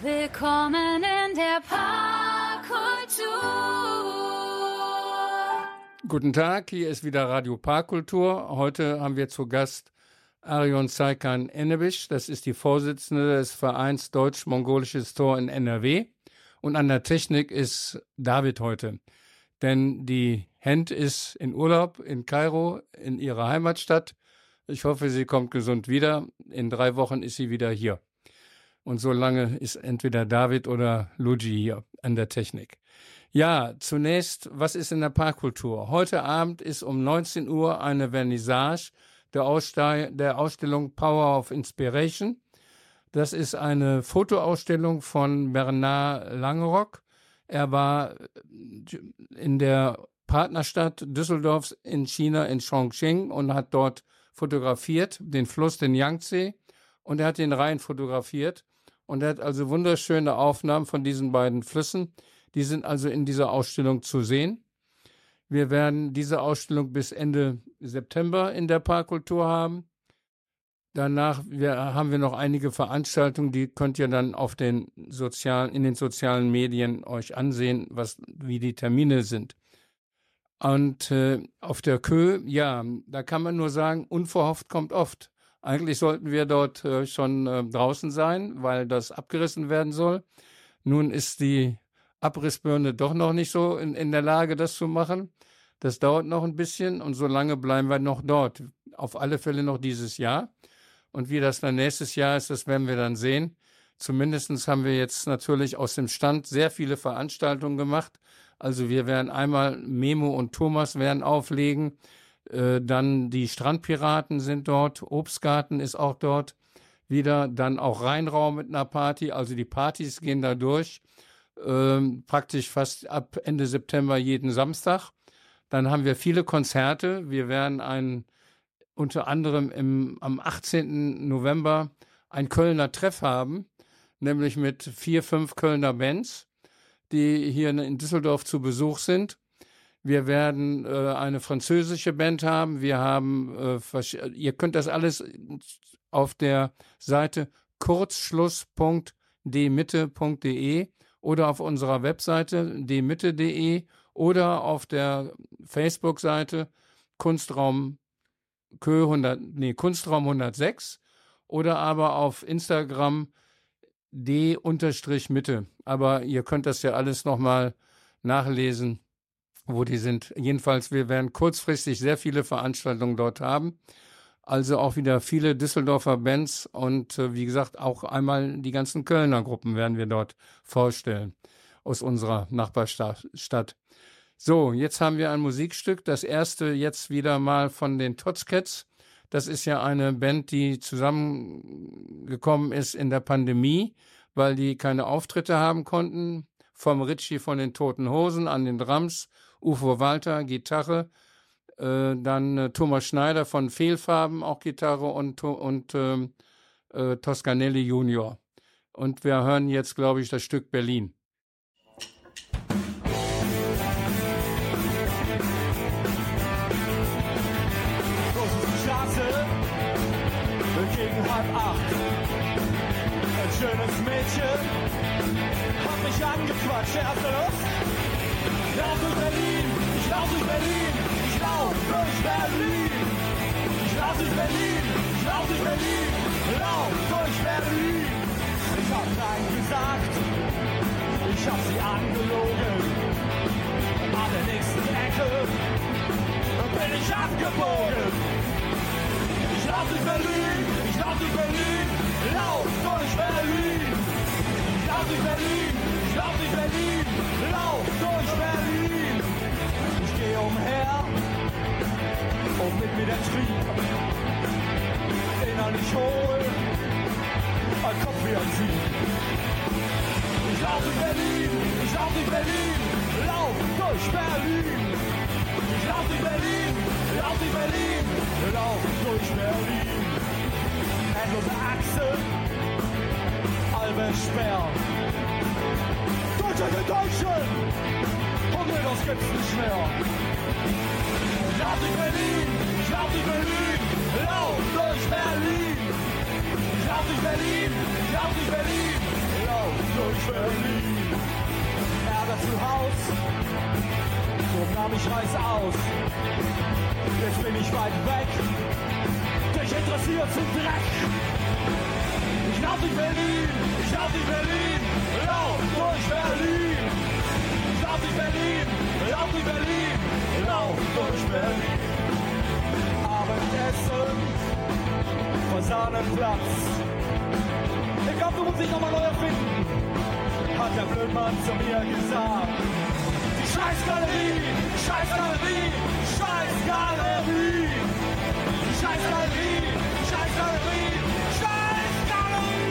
Willkommen in der Parkkultur. Guten Tag, hier ist wieder Radio Parkkultur. Heute haben wir zu Gast Arion Saikan Enebisch. Das ist die Vorsitzende des Vereins Deutsch-Mongolisches Tor in NRW. Und an der Technik ist David heute. Denn die Hend ist in Urlaub in Kairo, in ihrer Heimatstadt. Ich hoffe, sie kommt gesund wieder. In drei Wochen ist sie wieder hier. Und so lange ist entweder David oder Luigi hier an der Technik. Ja, zunächst, was ist in der Parkkultur? Heute Abend ist um 19 Uhr eine Vernissage der, der Ausstellung Power of Inspiration. Das ist eine Fotoausstellung von Bernard Langerock. Er war in der Partnerstadt Düsseldorfs in China in Chongqing und hat dort fotografiert, den Fluss, den Yangtze, und er hat den Rhein fotografiert. Und er hat also wunderschöne Aufnahmen von diesen beiden Flüssen. Die sind also in dieser Ausstellung zu sehen. Wir werden diese Ausstellung bis Ende September in der Parkkultur haben. Danach wir, haben wir noch einige Veranstaltungen, die könnt ihr dann auf den sozialen, in den sozialen Medien euch ansehen, was, wie die Termine sind. Und äh, auf der Kö, ja, da kann man nur sagen, unverhofft kommt oft. Eigentlich sollten wir dort äh, schon äh, draußen sein, weil das abgerissen werden soll. Nun ist die Abrissbirne doch noch nicht so in, in der Lage, das zu machen. Das dauert noch ein bisschen und solange bleiben wir noch dort. Auf alle Fälle noch dieses Jahr. Und wie das dann nächstes Jahr ist, das werden wir dann sehen. Zumindestens haben wir jetzt natürlich aus dem Stand sehr viele Veranstaltungen gemacht. Also wir werden einmal Memo und Thomas werden auflegen. Äh, dann die Strandpiraten sind dort, Obstgarten ist auch dort wieder, dann auch Rheinraum mit einer Party, also die Partys gehen da durch, ähm, praktisch fast ab Ende September jeden Samstag. Dann haben wir viele Konzerte. Wir werden ein, unter anderem im, am 18. November ein Kölner Treff haben, nämlich mit vier, fünf Kölner Bands, die hier in Düsseldorf zu Besuch sind. Wir werden äh, eine französische Band haben. Wir haben, äh, ihr könnt das alles auf der Seite kurzschluss.dmitte.de oder auf unserer Webseite dmitte.de oder auf der Facebook-Seite Kunstraum Kö 100, nee, Kunstraum 106 oder aber auf Instagram d-mitte. Aber ihr könnt das ja alles nochmal nachlesen wo die sind. Jedenfalls, wir werden kurzfristig sehr viele Veranstaltungen dort haben. Also auch wieder viele Düsseldorfer Bands und äh, wie gesagt auch einmal die ganzen Kölner Gruppen werden wir dort vorstellen aus unserer Nachbarstadt. So, jetzt haben wir ein Musikstück. Das erste jetzt wieder mal von den Totscats. Das ist ja eine Band, die zusammengekommen ist in der Pandemie, weil die keine Auftritte haben konnten. Vom Ritchie von den Toten Hosen an den Drums Ufo Walter, Gitarre, äh, dann äh, Thomas Schneider von Fehlfarben, auch Gitarre und, und ähm, äh, Toscanelli Junior. Und wir hören jetzt, glaube ich, das Stück Berlin. gegen halb acht. Ein schönes Mädchen hat mich angequatscht. Erste Berlin, ich lauf durch Berlin. Ich lauf durch Berlin, ich lauf durch Berlin, lauf durch Berlin. Ich hab nein gesagt, ich hab sie angelogen. An der nächsten Ecke bin ich abgebogen. Ein Kopf wie ein Sieg. Ich lauf durch Berlin, ich lauf durch Berlin, lauf durch Berlin. Ich lauf durch Berlin, lauf durch Berlin, lauf durch Berlin. Endlose Achse, Albert Sperr. Deutsche Deutschen! Und mir das gibt's nicht mehr. Lauf durch Berlin, ich lauf durch Berlin, lauf durch Berlin. Durch Berlin, lauf durch Berlin, lauf Berlin. Ärger zu Haus, drum nahm ich Reis aus. Jetzt bin ich weit weg, dich interessiert zum Dreck. Ich lauf durch Berlin, ich lauf durch Berlin, lauf durch Berlin. Ich lauf durch Berlin, lauf durch Berlin, lauf durch Berlin. Abendessen, Fasanenplatz. Ich glaub, du musst dich nochmal neu erfinden, hat der Blödmann zu mir gesagt. Die Scheißgalerie, Scheißgalerie, Scheißgalerie. Die Scheißgalerie, Scheißgalerie, Scheißgalerie.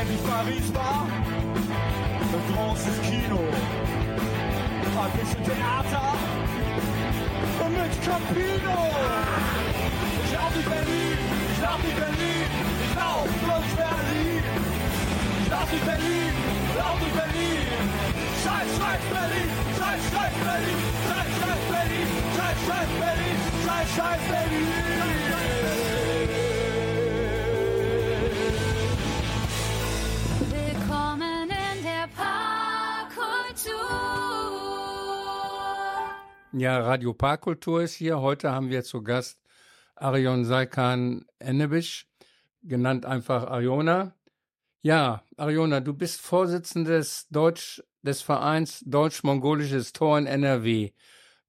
Endlich Paris war ein großes Kino. Ein bisschen Theater und mit Campino. Ich lauf durch Berlin, ich lauf durch Berlin. Ich lauf durch Berlin, lauf durch Berlin. Scheiß, scheiß Berlin, scheiß, scheiß Berlin, scheiß, scheiß Berlin, scheiß, scheiß Berlin, scheiß, scheiß Berlin. Willkommen in der Parkkultur. Ja, Radio Parkkultur ist hier. Heute haben wir zu Gast Arion Saikan Ennebisch, genannt einfach Ariona. Ja, Ariona, du bist Vorsitzende des, Deutsch, des Vereins Deutsch-Mongolisches Tor in NRW.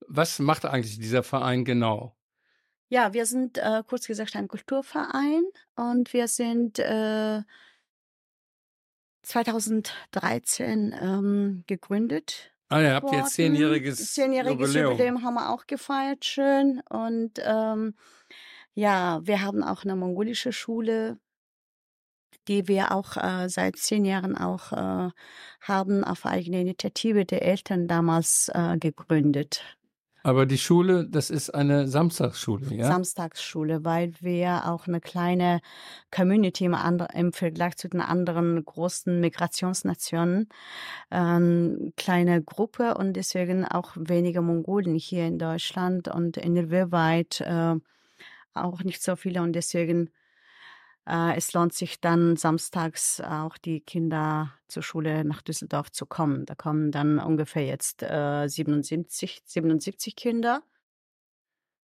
Was macht eigentlich dieser Verein genau? Ja, wir sind äh, kurz gesagt ein Kulturverein und wir sind äh, 2013 ähm, gegründet. Ah, ihr habt jetzt worden. zehnjähriges Zehnjähriges Jubiläum. Jubiläum haben wir auch gefeiert, schön. Und ähm, ja, wir haben auch eine mongolische Schule, die wir auch äh, seit zehn Jahren auch äh, haben auf eigene Initiative der Eltern damals äh, gegründet. Aber die Schule, das ist eine Samstagsschule, ja? Samstagsschule, weil wir auch eine kleine Community im, andre, im Vergleich zu den anderen großen Migrationsnationen, ähm, kleine Gruppe und deswegen auch weniger Mongolen hier in Deutschland und NRW-weit äh, auch nicht so viele und deswegen äh, es lohnt sich dann samstags auch die Kinder zur Schule nach Düsseldorf zu kommen. Da kommen dann ungefähr jetzt äh, 77, 77 Kinder.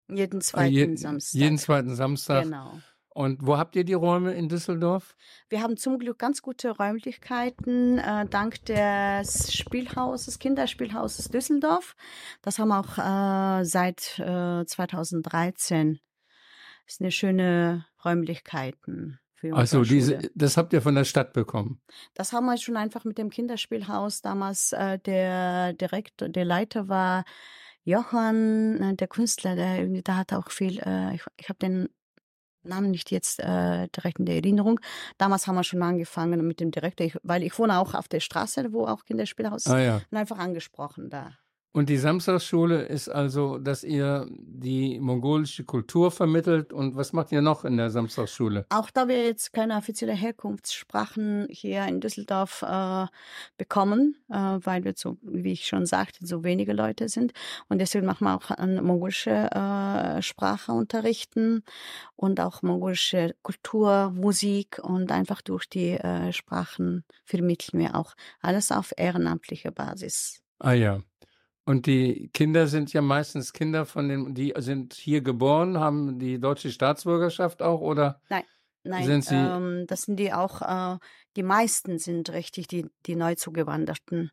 Jeden zweiten Je- Samstag. Jeden zweiten Samstag. Genau. Und wo habt ihr die Räume in Düsseldorf? Wir haben zum Glück ganz gute Räumlichkeiten, äh, dank des Spielhauses, Kinderspielhauses Düsseldorf. Das haben wir auch äh, seit äh, 2013. Das ist eine schöne Räumlichkeiten für Also diese, das habt ihr von der Stadt bekommen. Das haben wir schon einfach mit dem Kinderspielhaus damals. Äh, der Direktor, der Leiter war Johann, äh, der Künstler, der irgendwie, da hat auch viel. Äh, ich ich habe den Namen nicht jetzt äh, direkt in der Erinnerung. Damals haben wir schon angefangen mit dem Direktor, ich, weil ich wohne auch auf der Straße, wo auch Kinderspielhaus ist, Ah ja. und einfach angesprochen da. Und die Samstagsschule ist also, dass ihr die mongolische Kultur vermittelt. Und was macht ihr noch in der Samstagsschule? Auch da wir jetzt keine offizielle Herkunftssprachen hier in Düsseldorf äh, bekommen, äh, weil wir so, wie ich schon sagte, so wenige Leute sind. Und deswegen machen wir auch an mongolische äh, Sprache unterrichten und auch mongolische Kultur, Musik und einfach durch die äh, Sprachen vermitteln wir auch alles auf ehrenamtlicher Basis. Ah ja. Und die Kinder sind ja meistens Kinder von den, die sind hier geboren, haben die deutsche Staatsbürgerschaft auch oder? Nein, Sind Sie- ähm, das sind die auch, äh, die meisten sind richtig die, die Neuzugewanderten,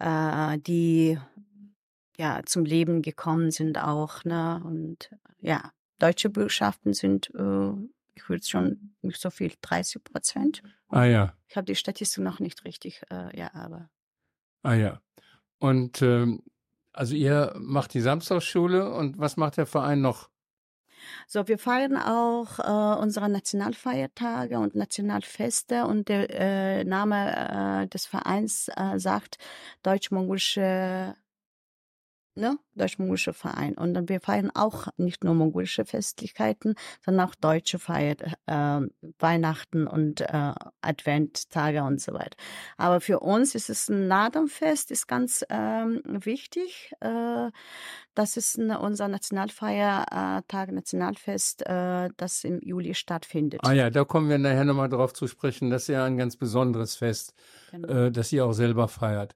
äh, die ja zum Leben gekommen sind auch, ne? Und ja, deutsche Bürgerschaften sind, äh, ich würde schon nicht so viel, 30 Prozent. Ah ja, Ich habe die Statistik noch nicht richtig, äh, ja, aber ah ja. Und ähm, also ihr macht die Samstagsschule und was macht der Verein noch? So, wir feiern auch äh, unsere Nationalfeiertage und Nationalfeste und der äh, Name äh, des Vereins äh, sagt Deutsch-Mongolische ne, deutsch-mongolische Verein. Und wir feiern auch nicht nur mongolische Festlichkeiten, sondern auch deutsche Feier, äh, Weihnachten und äh, Adventtage und so weiter. Aber für uns ist es ein Nadam-Fest, ist ganz ähm, wichtig. Äh, das ist eine, unser Nationalfeiertag, äh, Nationalfest, äh, das im Juli stattfindet. Ah ja, da kommen wir nachher nochmal drauf zu sprechen. Das ist ja ein ganz besonderes Fest, Genau. äh, das ihr auch selber feiert.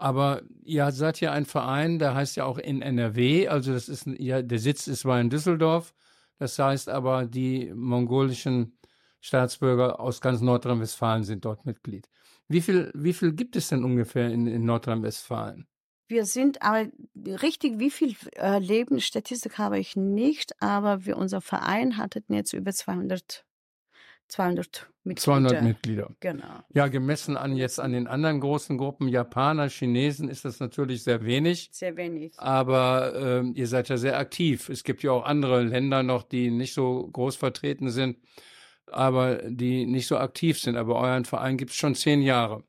Aber ihr seid ja ein Verein, der heißt ja auch in NRW, also das ist ja, der Sitz ist zwar in Düsseldorf, das heißt aber, die mongolischen Staatsbürger aus ganz Nordrhein-Westfalen sind dort Mitglied. Wie viel, wie viel gibt es denn ungefähr in, in Nordrhein-Westfalen? Wir sind aber richtig, wie viel äh, Leben, Statistik habe ich nicht, aber wir, unser Verein hatte jetzt über 200, 200 Mitglieder. 200 Mitglieder. Genau. Ja, gemessen an jetzt an den anderen großen Gruppen, Japaner, Chinesen, ist das natürlich sehr wenig. Sehr wenig. Aber ähm, ihr seid ja sehr aktiv. Es gibt ja auch andere Länder noch, die nicht so groß vertreten sind, aber die nicht so aktiv sind. Aber euren Verein gibt es schon zehn Jahre.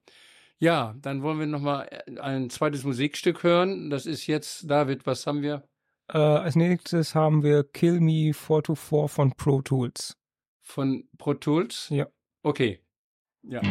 Ja, dann wollen wir noch mal ein zweites Musikstück hören. Das ist jetzt, David, was haben wir? Äh, als nächstes haben wir Kill Me 424 von Pro Tools. Von Pro Tools? Ja. Okay. Ja.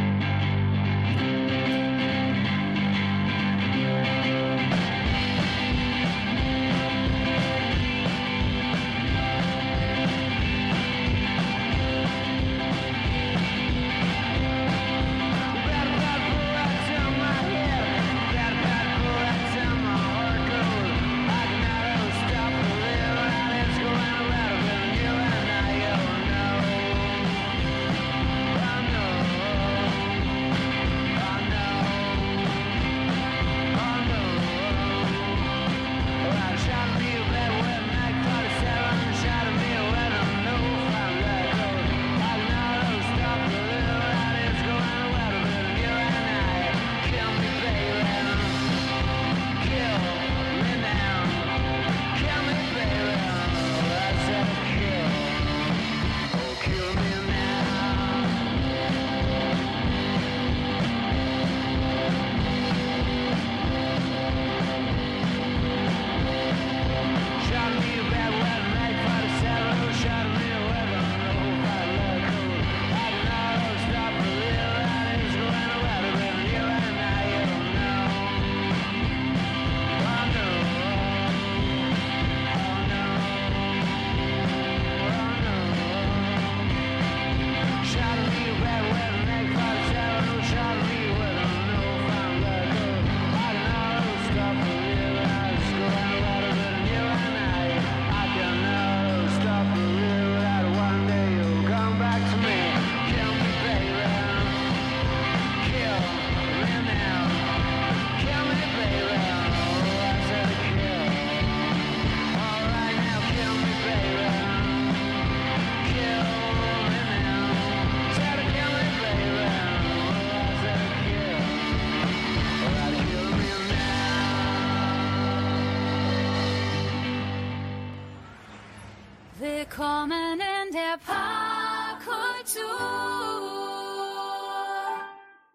Willkommen in der Parkkultur.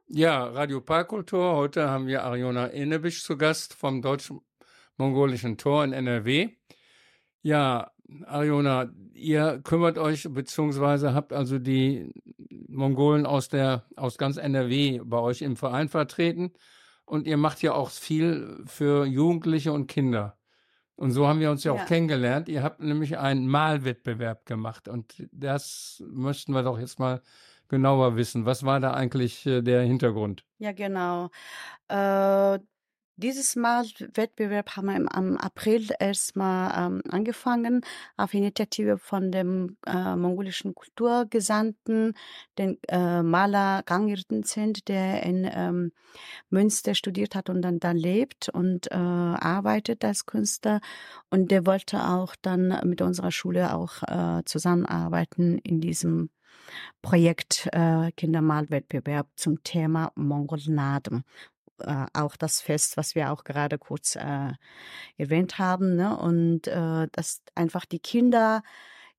Ja, Radio Parkkultur. Heute haben wir Ariona Enebisch zu Gast vom Deutsch-Mongolischen Tor in NRW. Ja, Ariona, ihr kümmert euch beziehungsweise habt also die Mongolen aus der aus ganz NRW bei euch im Verein vertreten und ihr macht ja auch viel für Jugendliche und Kinder. Und so haben wir uns ja auch Ja. kennengelernt. Ihr habt nämlich einen Malwettbewerb gemacht und das möchten wir doch jetzt mal genauer wissen. Was war da eigentlich äh, der Hintergrund? Ja, genau. Äh, dieses Mal Wettbewerb haben wir im, April erstmal ähm, angefangen, auf Initiative von dem äh, mongolischen Kulturgesandten, den äh, Maler Gangirten sind, der in ähm, Münster studiert hat und dann da lebt und äh, arbeitet als Künstler. Und der wollte auch dann mit unserer Schule auch äh, zusammenarbeiten in diesem Projekt äh, Kindermalwettbewerb zum Thema Mongolnaden. Äh, auch das Fest, was wir auch gerade kurz äh, erwähnt haben. Ne? Und äh, dass einfach die Kinder,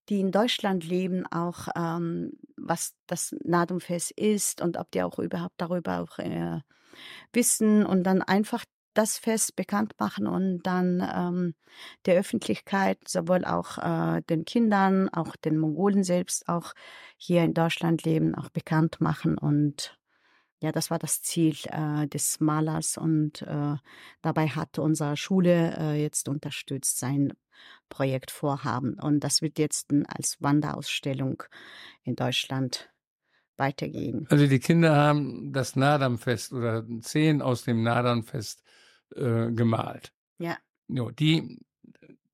die in Deutschland leben, auch ähm, was das Nadumfest ist und ob die auch überhaupt darüber auch äh, wissen und dann einfach das Fest bekannt machen und dann ähm, der Öffentlichkeit, sowohl auch äh, den Kindern, auch den Mongolen selbst, auch hier in Deutschland leben, auch bekannt machen. Und ja, das war das Ziel äh, des Malers und äh, dabei hat unsere Schule äh, jetzt unterstützt sein Projektvorhaben. Und das wird jetzt als Wanderausstellung in Deutschland weitergehen. Also die Kinder haben das Nadamfest oder Szenen aus dem Nadamfest äh, gemalt. Ja. Jo, die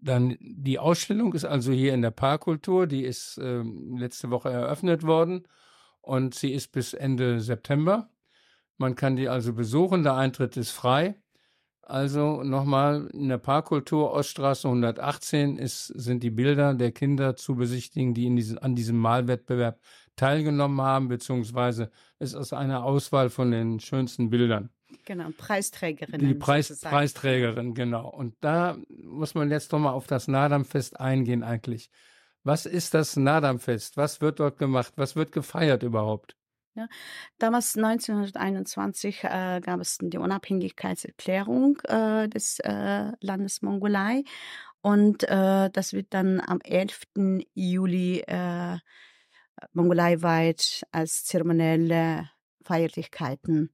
dann die Ausstellung ist also hier in der Parkkultur, die ist äh, letzte Woche eröffnet worden und sie ist bis Ende September. Man kann die also besuchen, der Eintritt ist frei. Also nochmal in der Parkkultur Oststraße 118 ist, sind die Bilder der Kinder zu besichtigen, die in diesen, an diesem Malwettbewerb teilgenommen haben, beziehungsweise es ist eine Auswahl von den schönsten Bildern. Genau, Preisträgerin. Die Preis, Preisträgerin, genau. Und da muss man jetzt doch mal auf das Nadamfest eingehen eigentlich. Was ist das Nadamfest? Was wird dort gemacht? Was wird gefeiert überhaupt? Ja, damals 1921 äh, gab es die Unabhängigkeitserklärung äh, des äh, Landes Mongolei und äh, das wird dann am 11. Juli äh, mongoleiweit als zeremonielle Feierlichkeiten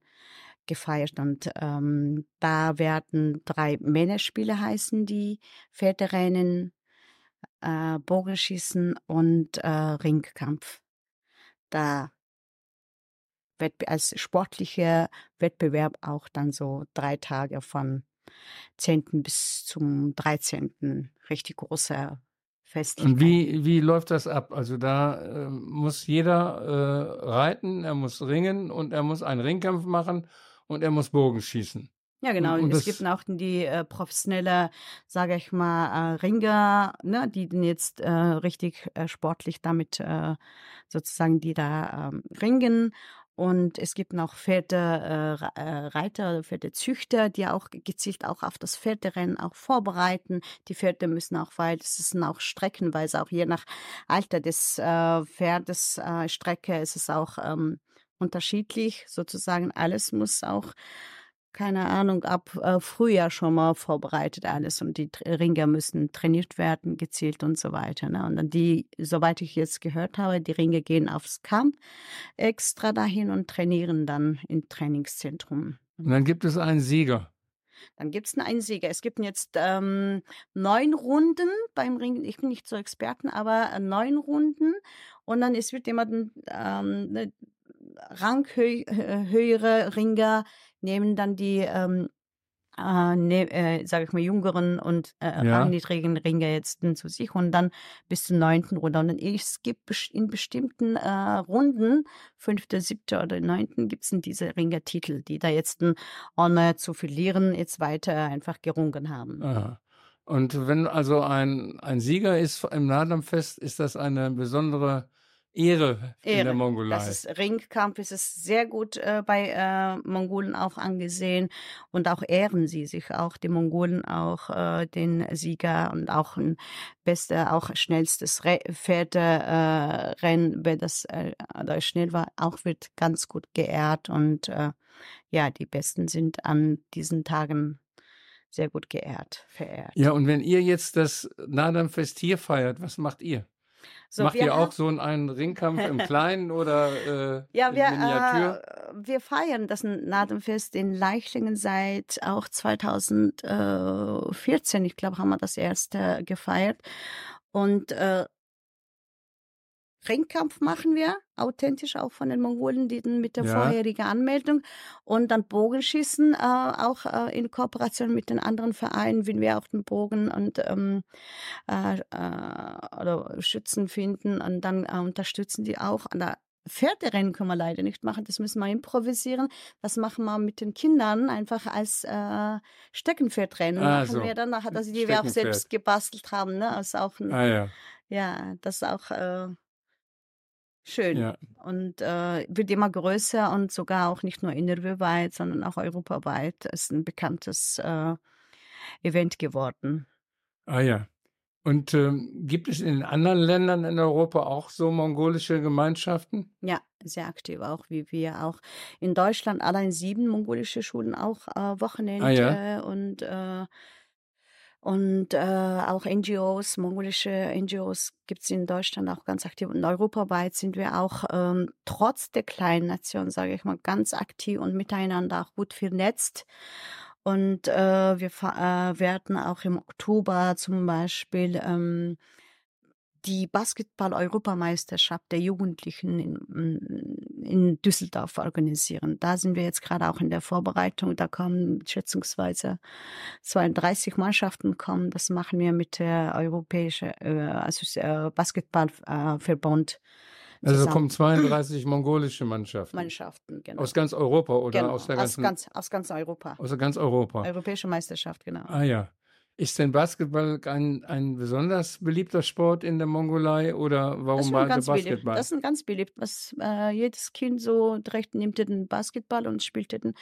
gefeiert und ähm, da werden drei Männerspiele heißen die Pferderennen, äh, Bogenschießen und äh, Ringkampf. Da als sportlicher Wettbewerb auch dann so drei Tage von 10. bis zum 13. richtig großer Fest. Und wie, wie läuft das ab? Also da äh, muss jeder äh, reiten, er muss ringen und er muss einen Ringkampf machen und er muss Bogen schießen. Ja, genau. Und, und es gibt auch die äh, professionelle, sage ich mal, äh, Ringer, ne, die jetzt äh, richtig äh, sportlich damit äh, sozusagen, die da ähm, ringen. Und es gibt noch Pferde, äh, äh Reiter, Pferdezüchter, die auch gezielt auch auf das Pferderennen auch vorbereiten. Die Pferde müssen auch, weil es sind auch streckenweise, auch je nach Alter des äh, Pferdes, äh, Strecke ist es auch ähm, unterschiedlich. Sozusagen alles muss auch keine Ahnung, ab äh, Frühjahr schon mal vorbereitet alles und die Ringer müssen trainiert werden, gezielt und so weiter. Ne? Und dann die, soweit ich jetzt gehört habe, die Ringe gehen aufs Camp extra dahin und trainieren dann im Trainingszentrum. Und dann gibt es einen Sieger. Dann gibt es einen Sieger. Es gibt jetzt ähm, neun Runden beim Ringen. Ich bin nicht so Experten, aber äh, neun Runden. Und dann es wird jemand ähm, ne, ranghöhere Ringer nehmen dann die, ähm, äh, ne, äh, sage ich mal, jüngeren und äh, ja. rangniedrigen Ringer jetzt zu sich und dann bis zur neunten Runde. Und dann, es gibt in bestimmten äh, Runden, fünfte, siebte oder neunten, gibt es diese Ringertitel, die da jetzt ohne zu verlieren jetzt weiter einfach gerungen haben. Aha. Und wenn also ein, ein Sieger ist im Nadamfest, ist das eine besondere Ehre, Ehre in der Mongolei. Das ist Ringkampf, ist es sehr gut äh, bei äh, Mongolen auch angesehen und auch ehren sie sich auch die Mongolen auch äh, den Sieger und auch ein bester, auch schnellstes Re Pferderennen, äh, wer das äh, schnell war, auch wird ganz gut geehrt und äh, ja, die Besten sind an diesen Tagen sehr gut geehrt, verehrt. Ja, und wenn ihr jetzt das Nadam-Fest hier feiert, was macht ihr? So, Macht ihr auch so einen Ringkampf im Kleinen oder äh, ja, wir, Miniatur? Äh, wir feiern das Nadenfest in Leichlingen seit auch 2014. Ich glaube, haben wir das erste gefeiert. Und äh, Ringkampf machen wir, authentisch auch von den Mongolen, die mit der ja. vorherigen Anmeldung. Und dann Bogenschießen, äh, auch äh, in Kooperation mit den anderen Vereinen, wenn wir auch den Bogen und ähm, äh, äh oder Schützen finden und dann äh, unterstützen die auch. An der Pferderennen können wir leider nicht machen, das müssen wir improvisieren. Das machen wir mit den Kindern einfach als äh, Steckenpferdrennen. Ah, machen so. wir dann, also die wir auch selbst gebastelt haben. Ne? Also auch ah, ja. ja, das ist auch äh, schön. Ja. Und äh, wird immer größer und sogar auch nicht nur innerweit, sondern auch europaweit ist ein bekanntes äh, Event geworden. Ah ja. Und ähm, gibt es in anderen Ländern in Europa auch so mongolische Gemeinschaften? Ja, sehr aktiv auch, wie wir auch in Deutschland allein sieben mongolische Schulen auch äh, Wochenende Ah, ja. und äh, und äh, auch NGOs, mongolische NGOs gibt es in Deutschland auch ganz aktiv. Und europaweit sind wir auch ähm, trotz der kleinen Nation, sage ich mal, ganz aktiv und miteinander auch gut vernetzt. Und äh, wir äh, werden auch im Oktober zum Beispiel ähm, die Basketball-Europameisterschaft der Jugendlichen in, in Düsseldorf organisieren. Da sind wir jetzt gerade auch in der Vorbereitung. Da kommen schätzungsweise 32 Mannschaften kommen. Das machen wir mit der Europäischen äh, also, äh, Basketballverbund Also zusammen. kommen 32 mongolische Mannschaften. Mannschaften, genau. Aus ganz Europa oder genau. aus der aus, ganzen ganz, aus ganz Europa. aus ganz Europa. Europäische Meisterschaft, genau. Ah ja. Ist denn Basketball ein, ein besonders beliebter Sport in der Mongolei oder Das warum ist schon gerade ganz beliebt. Basketball? Das ist ganz beliebt. Was äh, jedes Kind so direkt nimmt den Basketball und spielt den,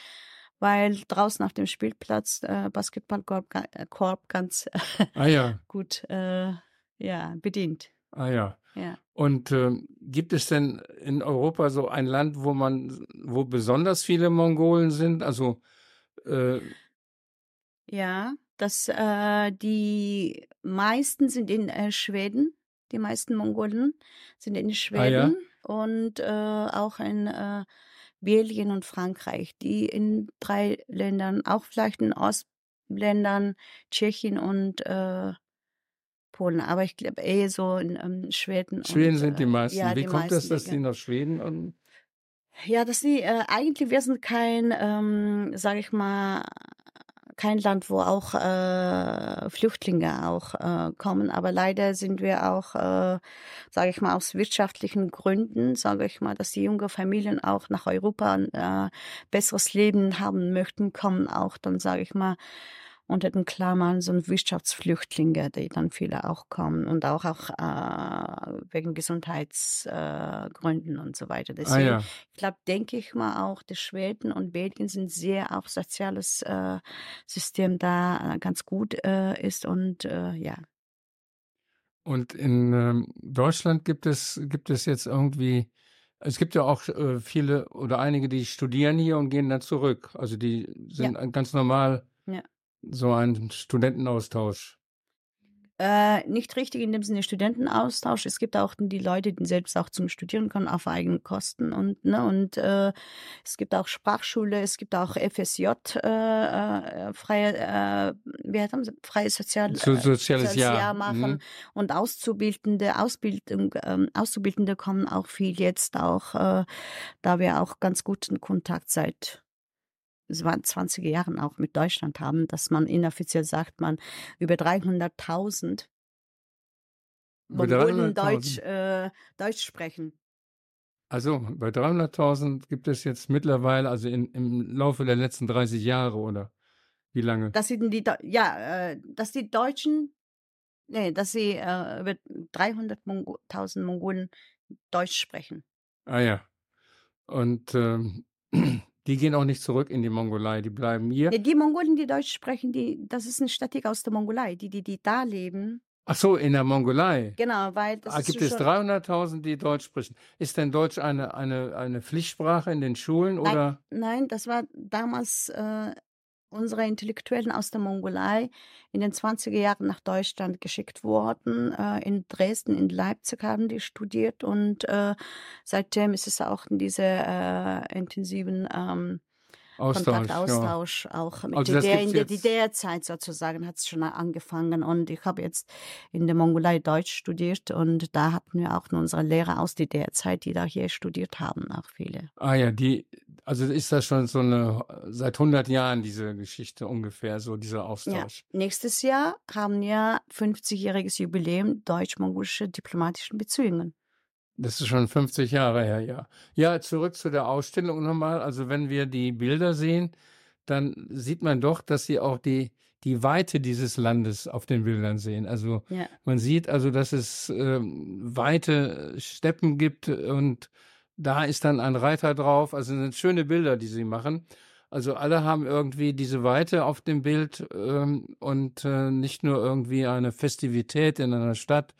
weil draußen auf dem Spielplatz äh, Basketballkorb äh, Korb ganz ah ja, gut äh, ja, bedient. ah ja. Ja. Und ähm, gibt es denn in Europa so ein Land, wo man, wo besonders viele Mongolen sind? Also äh, Ja, das, äh, die meisten sind in äh, Schweden. Die meisten Mongolen sind in Schweden und äh, auch in äh, Belgien und Frankreich. Die in drei Ländern, auch vielleicht in Ostländern, Tschechien und äh, Polen. Aber ich glaube eher so in ähm, Schweden. Schweden und, sind die äh, meisten. Ja, Wie die kommt das, meisten, dass ja. die nach Schweden und Ja, dass sie äh, eigentlich wir sind kein, ähm, sage ich mal, kein Land, wo auch äh, Flüchtlinge auch äh, kommen, aber leider sind wir auch, äh, sage ich mal, aus wirtschaftlichen Gründen, sage ich mal, dass die junge Familien auch nach Europa ein äh, besseres Leben haben möchten, kommen auch dann, sage ich mal, unter den Klammern so ein Wirtschaftsflüchtlinge, die dann viele auch kommen und auch auch äh, wegen Gesundheitsgründen äh, und so weiter. Ah Deswegen ja. ich glaube, denke ich mal auch, die Schweden und Belgien sind sehr auch soziales äh, System da äh, ganz gut äh, ist und äh, ja. Und in ähm, Deutschland gibt es, gibt es jetzt irgendwie, es gibt ja auch äh, viele oder einige, die studieren hier und gehen dann zurück. Also die sind ein- ganz normal Ja. So ein Studentenaustausch. Äh, nicht richtig in dem Sinne Studentenaustausch. Es gibt auch die Leute, die selbst auch zum Studieren kommen auf eigenen Kosten und ne und äh, es gibt auch Sprachschule, es gibt auch FSJ äh, äh, freie äh, wie heißt das? freie Sozial So, äh, soziales Jahr. machen Mhm. und Auszubildende Ausbildung ähm, Auszubildende kommen auch viel jetzt auch da wir auch ganz guten Kontakt seit es waren 20 Jahren auch mit Deutschland haben, dass man inoffiziell sagt, man über 300.000 Über Mongolen 300.000. Deutsch, äh, Deutsch sprechen. Also bei 300.000 gibt es jetzt mittlerweile, also in, im Laufe der letzten 30 Jahre oder wie lange? Das sind die, ja, äh, dass die Deutschen, nee, dass sie äh, über 300.000 Mongolen Deutsch sprechen. Ah ja. Und ähm, die gehen auch nicht zurück in die Mongolei, die bleiben hier. Ja, die Mongolen, die Deutsch sprechen, die, das ist eine Statik aus der Mongolei, die, die, die da leben. Ach so, in der Mongolei. Genau, weil das Ah, gibt es schon, 300.000, die Deutsch sprechen? Ist denn Deutsch eine, eine, eine Pflichtsprache in den Schulen Nein. oder? Nein, das war damals äh, unsere Intellektuellen aus der Mongolei in den 20er Jahren nach Deutschland geschickt worden. Äh, in Dresden, in Leipzig haben die studiert und äh, seitdem ist es auch in diese äh, intensiven ähm, Austausch, Kontakt, ja. Austausch auch mit Also DDR. In der DDR-Zeit sozusagen hat es schon angefangen und ich habe jetzt in der Mongolei Deutsch studiert und da hatten wir auch unsere Lehrer aus DDR-Zeit, die da hier studiert haben, auch viele. Ah ja, die, also ist das schon so eine, seit 100 Jahren diese Geschichte ungefähr, so dieser Austausch. Nächstes Jahr haben wir 50-jähriges Jubiläum deutsch-mongolische diplomatischen Beziehungen. Das ist schon 50 Jahre her, ja. Ja, zurück zu der Ausstellung nochmal. Also wenn wir die Bilder sehen, dann sieht man doch, dass sie auch die, die Weite dieses Landes auf den Bildern sehen. Also Ja. man sieht also, dass es ähm, weite Steppen gibt und da ist dann ein Reiter drauf. Also sind schöne Bilder, die sie machen. Also alle haben irgendwie diese Weite auf dem Bild ähm, und äh, nicht nur irgendwie eine Festivität in einer Stadt.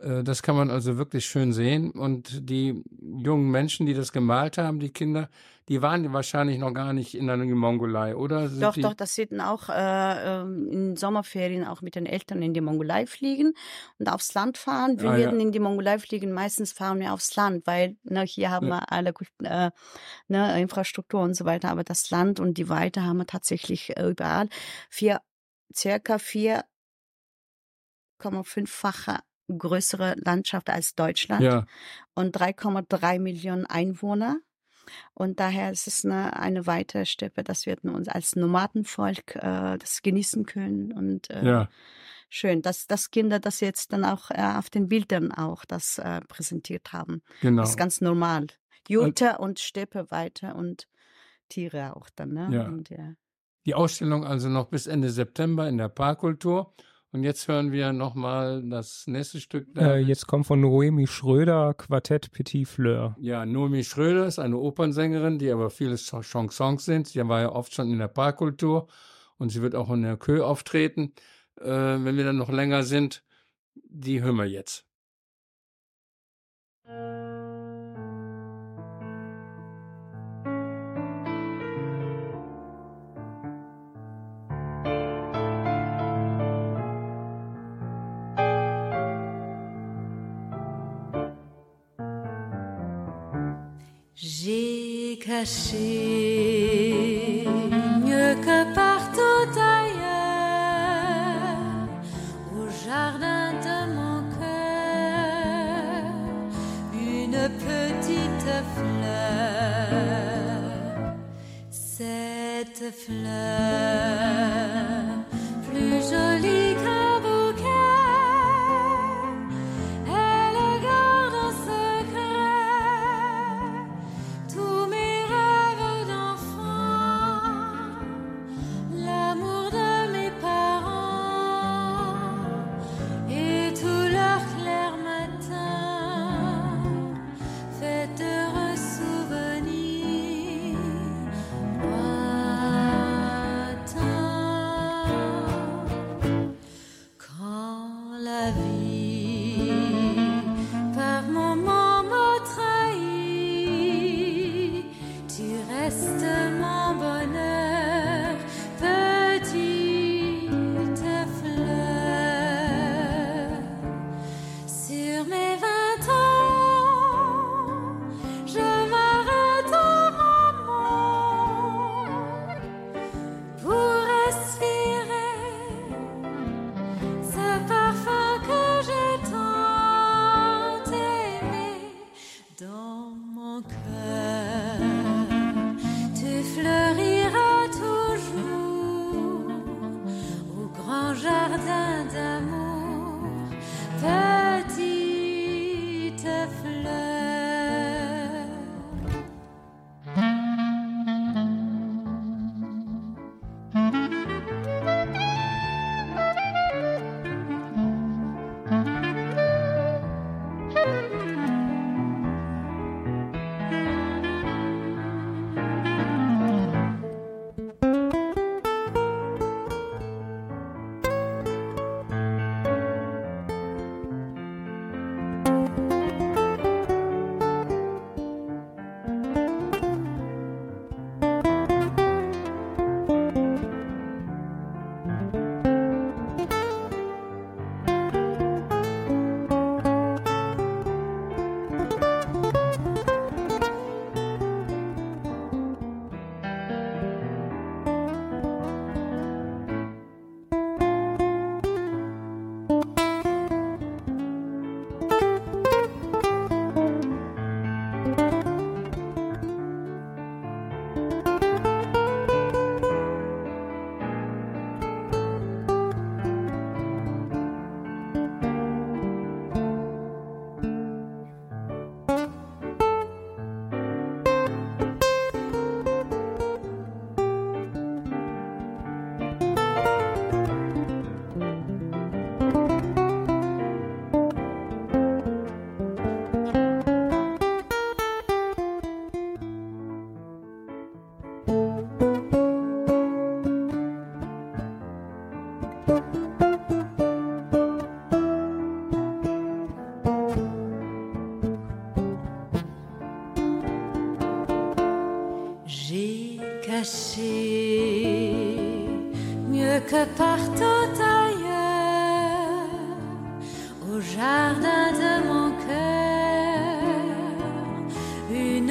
Äh, das kann man also wirklich schön sehen. Und die jungen Menschen, die das gemalt haben, die Kinder, die waren wahrscheinlich noch gar nicht in der Mongolei, oder? Sind Doch, doch, das sieht auch äh, ähm, in Sommerferien auch mit den Eltern in die Mongolei fliegen und aufs Land fahren. Wenn Ah, wir ja. in die Mongolei fliegen, meistens fahren wir aufs Land, weil ne, hier haben Ja. wir alle äh, ne, Infrastruktur und so weiter, aber das Land und die Weite haben wir tatsächlich äh, überall. Vier, circa 4,5-fache größere Landschaft als Deutschland Ja, und 3,3 Millionen Einwohner. Und daher ist es eine, eine weite Steppe, dass wir uns als Nomadenvolk äh, das genießen können. Und äh, ja, schön, dass, dass Kinder das jetzt dann auch äh, auf den Bildern auch das äh, präsentiert haben. genau. Das ist ganz normal. Jute und Steppe weiter und Tiere auch dann. Ne? Ja. Und, ja. Die Ausstellung also noch bis Ende September in der Parkkultur. Und jetzt hören wir nochmal das nächste Stück. Äh, jetzt kommt von Noemi Schröder Quartett Petit Fleur. Ja, Noemi Schröder ist eine Opernsängerin, die aber viele Ch- Chansons sind. Sie war ja oft schon in der Parkkultur und sie wird auch in der Kö auftreten. Äh, wenn wir dann noch länger sind, die hören wir jetzt. J'ai caché mieux que partout ailleurs au jardin de mon cœur une petite fleur. Cette fleur, plus jolie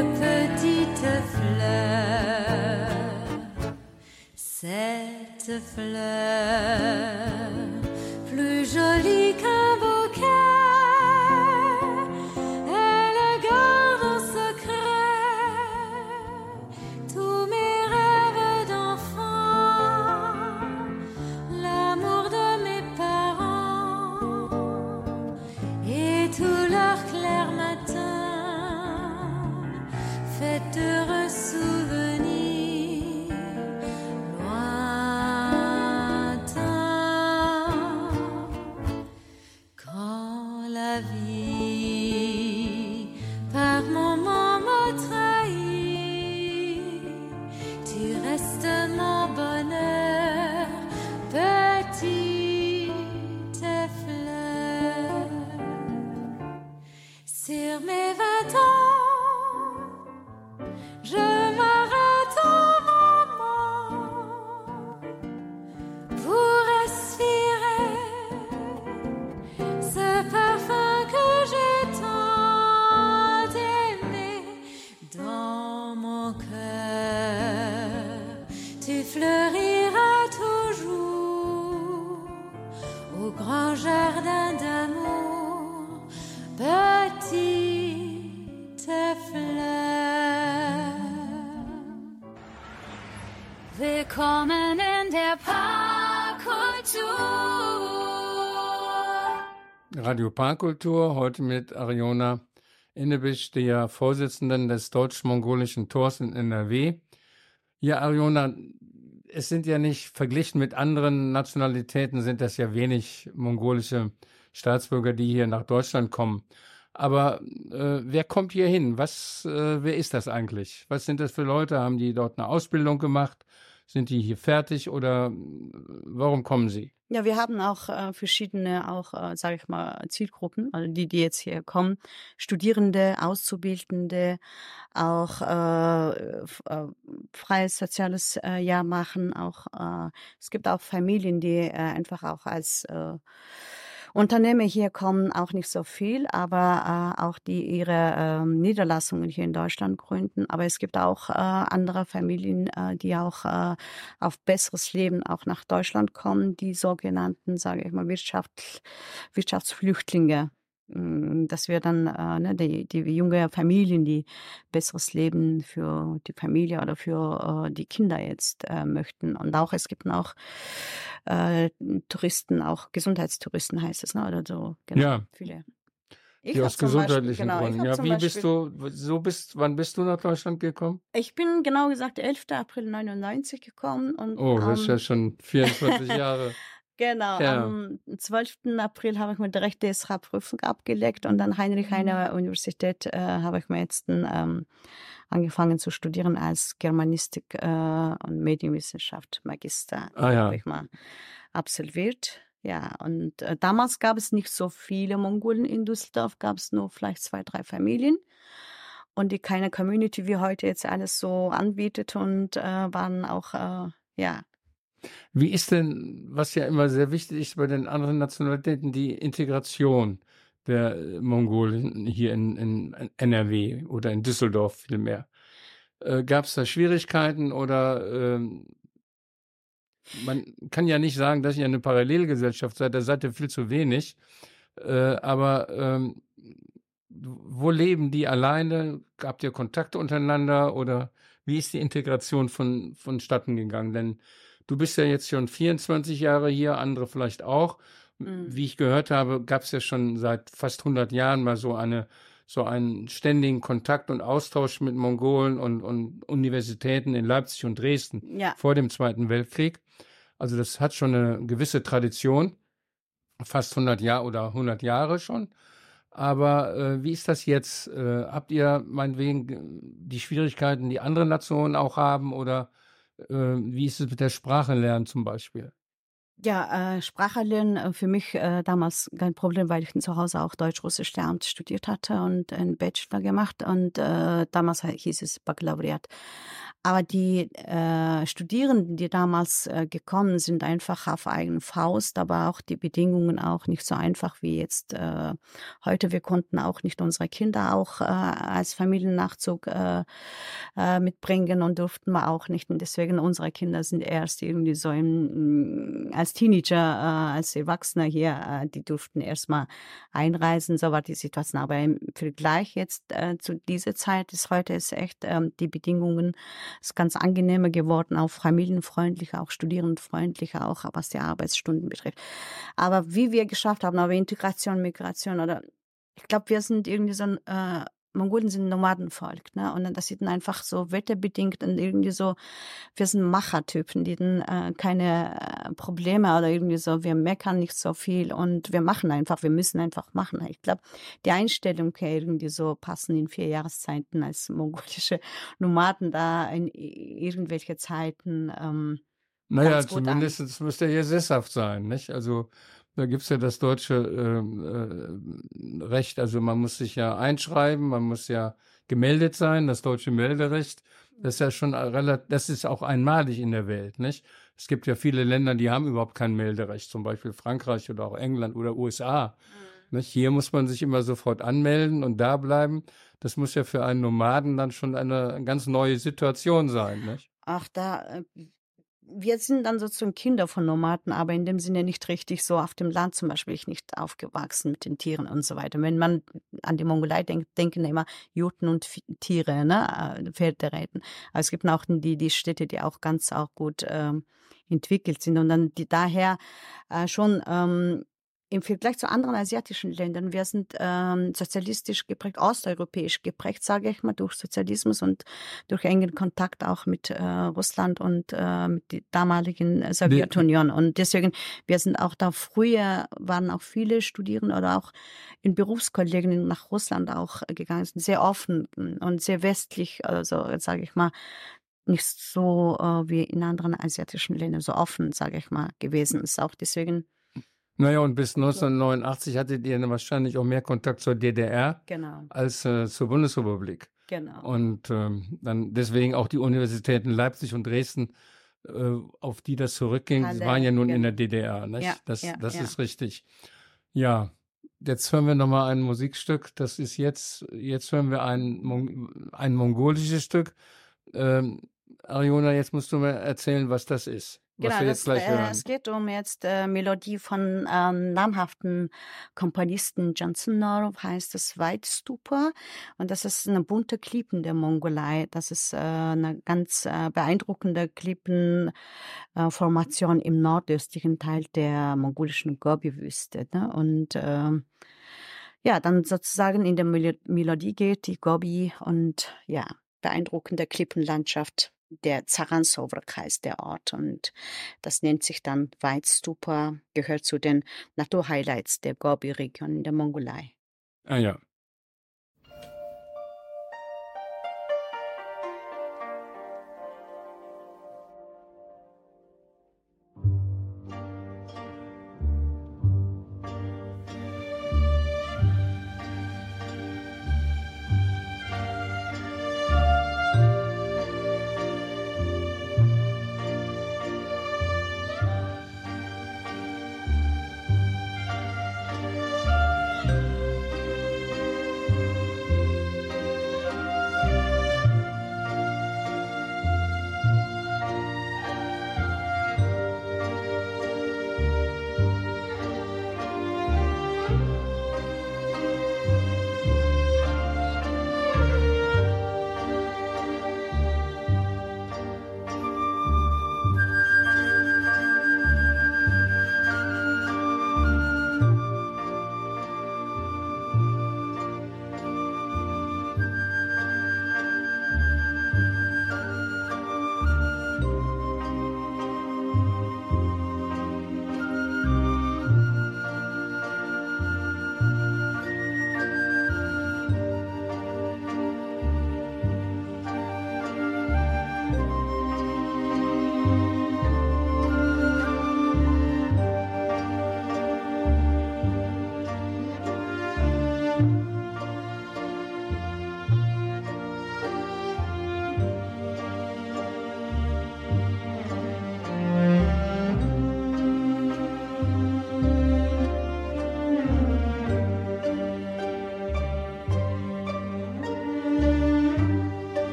une petite fleur. Cette fleur Parkkultur, heute mit Ariona Innebisch, der Vorsitzenden des deutsch-mongolischen Tors in NRW. Ja, Ariona, es sind ja nicht, verglichen mit anderen Nationalitäten, sind das ja wenig mongolische Staatsbürger, die hier nach Deutschland kommen. Aber äh, wer kommt hier hin? Was, äh, wer ist das eigentlich? Was sind das für Leute? Haben die dort eine Ausbildung gemacht? Sind die hier fertig oder warum kommen sie? Ja, wir haben auch äh, verschiedene, auch, äh, sage ich mal, Zielgruppen, also die, die jetzt hier kommen. Studierende, Auszubildende, auch äh, äh, freies soziales äh, Jahr machen. Auch äh, es gibt auch Familien, die äh, einfach auch als äh, Unternehmer hier kommen, auch nicht so viel, aber äh, auch die ihre ähm, Niederlassungen hier in Deutschland gründen. Aber es gibt auch äh, andere Familien, äh, die auch äh, auf besseres Leben auch nach Deutschland kommen, die sogenannten, sage ich mal, Wirtschaft, Wirtschaftsflüchtlinge. Mm, Dass wir dann äh, ne, die, die junge Familien, die besseres Leben für die Familie oder für äh, die Kinder jetzt äh, möchten. Und auch es gibt auch äh, Touristen, auch Gesundheitstouristen heißt es, ne? Oder so, genau. Ja. Viele. Ich aus Beispiel- gesundheitlichen genau, ich Gründen. Ja, wie bist Beispiel- du, so bist, wann bist du nach Deutschland gekommen? Ich bin genau gesagt 11. April 99 gekommen und Oh, das ist am- ja schon 24 Jahre. Genau, Ja. am 12. April habe ich mir direkt die SH-Prüfung abgelegt und dann Heinrich-Heine-Universität äh, habe ich mir jetzt ähm, angefangen zu studieren als Germanistik äh, und Medienwissenschaft Magister. Ah ja. Habe ich mal absolviert. Ja, und äh, damals gab es nicht so viele Mongolen in Düsseldorf, gab es nur vielleicht zwei, drei Familien. Und die keine Community wie heute jetzt alles so anbietet und äh, waren auch, äh, ja, Wie ist denn, was ja immer sehr wichtig ist bei den anderen Nationalitäten, die Integration der äh, Mongolen hier in, in NRW oder in Düsseldorf vielmehr? Äh, Gab es da Schwierigkeiten oder ähm, man kann ja nicht sagen, dass ihr eine Parallelgesellschaft seid, da seid ihr viel zu wenig. Äh, aber ähm, wo leben die alleine? Habt ihr Kontakte untereinander oder wie ist die Integration von, vonstatten gegangen? Denn du bist ja jetzt schon 24 Jahre hier, andere vielleicht auch. Mhm. Wie ich gehört habe, gab es ja schon seit fast 100 Jahren mal so eine so einen ständigen Kontakt und Austausch mit Mongolen und, und Universitäten in Leipzig und Dresden ja. vor dem Zweiten Weltkrieg. Also das hat schon eine gewisse Tradition, fast 100 Jahre oder 100 Jahre schon. Aber äh, wie ist das jetzt? Äh, habt ihr meinetwegen äh, die Schwierigkeiten, die andere Nationen auch haben? Oder wie ist es mit der Sprache lernen zum Beispiel? Ja, äh, Sprache lernen äh, für mich äh, damals kein Problem, weil ich zu Hause auch Deutsch-Russisch Lehramt studiert hatte und einen Bachelor gemacht und äh, damals hieß es Baccalaureat. Aber die äh, Studierenden, die damals äh, gekommen sind, einfach auf eigene Faust, aber auch die Bedingungen auch nicht so einfach wie jetzt äh, heute. Wir konnten auch nicht unsere Kinder auch äh, als Familiennachzug äh, äh, mitbringen und durften wir auch nicht. Und deswegen unsere Kinder sind erst irgendwie so im, als Teenager, äh, als Erwachsene hier, äh, die durften erstmal einreisen. So war die Situation. Aber im Vergleich jetzt äh, zu dieser Zeit ist heute ist echt äh, die Bedingungen ist ganz angenehmer geworden, auch familienfreundlicher, auch studierendenfreundlicher, auch was die Arbeitsstunden betrifft. Aber wie wir geschafft haben, aber Integration, Migration oder ich glaube, wir sind irgendwie so ein äh, Mongolen sind Nomadenvolk, ne? Und das sind einfach so wetterbedingt und irgendwie so, wir sind Machertypen, die dann äh, keine äh, Probleme oder irgendwie so, wir meckern nicht so viel und wir machen einfach, wir müssen einfach machen. Ich glaube, die Einstellung kann irgendwie so passen in vier Jahreszeiten als mongolische Nomaden da in irgendwelche Zeiten. Ähm, naja, zumindest an. müsste er hier sesshaft sein, nicht? Also da gibt's ja das deutsche äh, äh, Recht, also man muss sich ja einschreiben, man muss ja gemeldet sein, das deutsche Melderecht. Das ist ja schon relativ, das ist auch einmalig in der Welt, nicht? Es gibt ja viele Länder, die haben überhaupt kein Melderecht, zum Beispiel Frankreich oder auch England oder USA. Mhm. Nicht? Hier muss man sich immer sofort anmelden und da bleiben. Das muss ja für einen Nomaden dann schon eine ganz neue Situation sein, nicht? Ach, da äh, wir sind dann sozusagen Kinder von Nomaden, aber in dem Sinne nicht richtig so auf dem Land zum Beispiel ich nicht aufgewachsen mit den Tieren und so weiter. Wenn man an die Mongolei denkt, denken immer Juten und Tiere, ne, äh, Pferde reiten. Aber es gibt auch die, die Städte, die auch ganz auch gut ähm, entwickelt sind und dann die daher äh, schon ähm, im Vergleich zu anderen asiatischen Ländern, wir sind ähm, sozialistisch geprägt, osteuropäisch geprägt, sage ich mal, durch Sozialismus und durch engen Kontakt auch mit äh, Russland und äh, mit der damaligen Sowjetunion. Und deswegen, wir sind auch da früher, waren auch viele Studierende oder auch in Berufskollegien nach Russland auch gegangen, sind sehr offen und sehr westlich, also sage ich mal, nicht so äh, wie in anderen asiatischen Ländern so offen, sage ich mal, gewesen ist. Auch deswegen naja, und bis 1989 hattet ihr wahrscheinlich auch mehr Kontakt zur DDR genau. als äh, zur Bundesrepublik. Genau. Und ähm, dann deswegen auch die Universitäten Leipzig und Dresden, äh, auf die das zurückging, Halle, waren ja nun genau. in der DDR. Nicht? Ja, das ja, das ja. ist richtig. Ja, jetzt hören wir nochmal ein Musikstück. Das ist jetzt, jetzt hören wir ein, ein mongolisches Stück. Ähm, Ariona, jetzt musst du mir erzählen, was das ist. Genau, das, äh, es geht um jetzt äh, Melodie von ähm, namhaften Komponisten. Johnson Norov heißt es Weitstupa und das ist eine bunte Klippen der Mongolei. Das ist äh, eine ganz äh, beeindruckende Klippenformation im nordöstlichen Teil der mongolischen Gobi-Wüste. Ne? Und äh, ja, dann sozusagen in der Melodie geht die Gobi und ja, beeindruckende Klippenlandschaft der Zaransover-Kreis der Ort und das nennt sich dann Weizstupa, gehört zu den Naturhighlights der Gobi-Region in der Mongolei. Ah ja,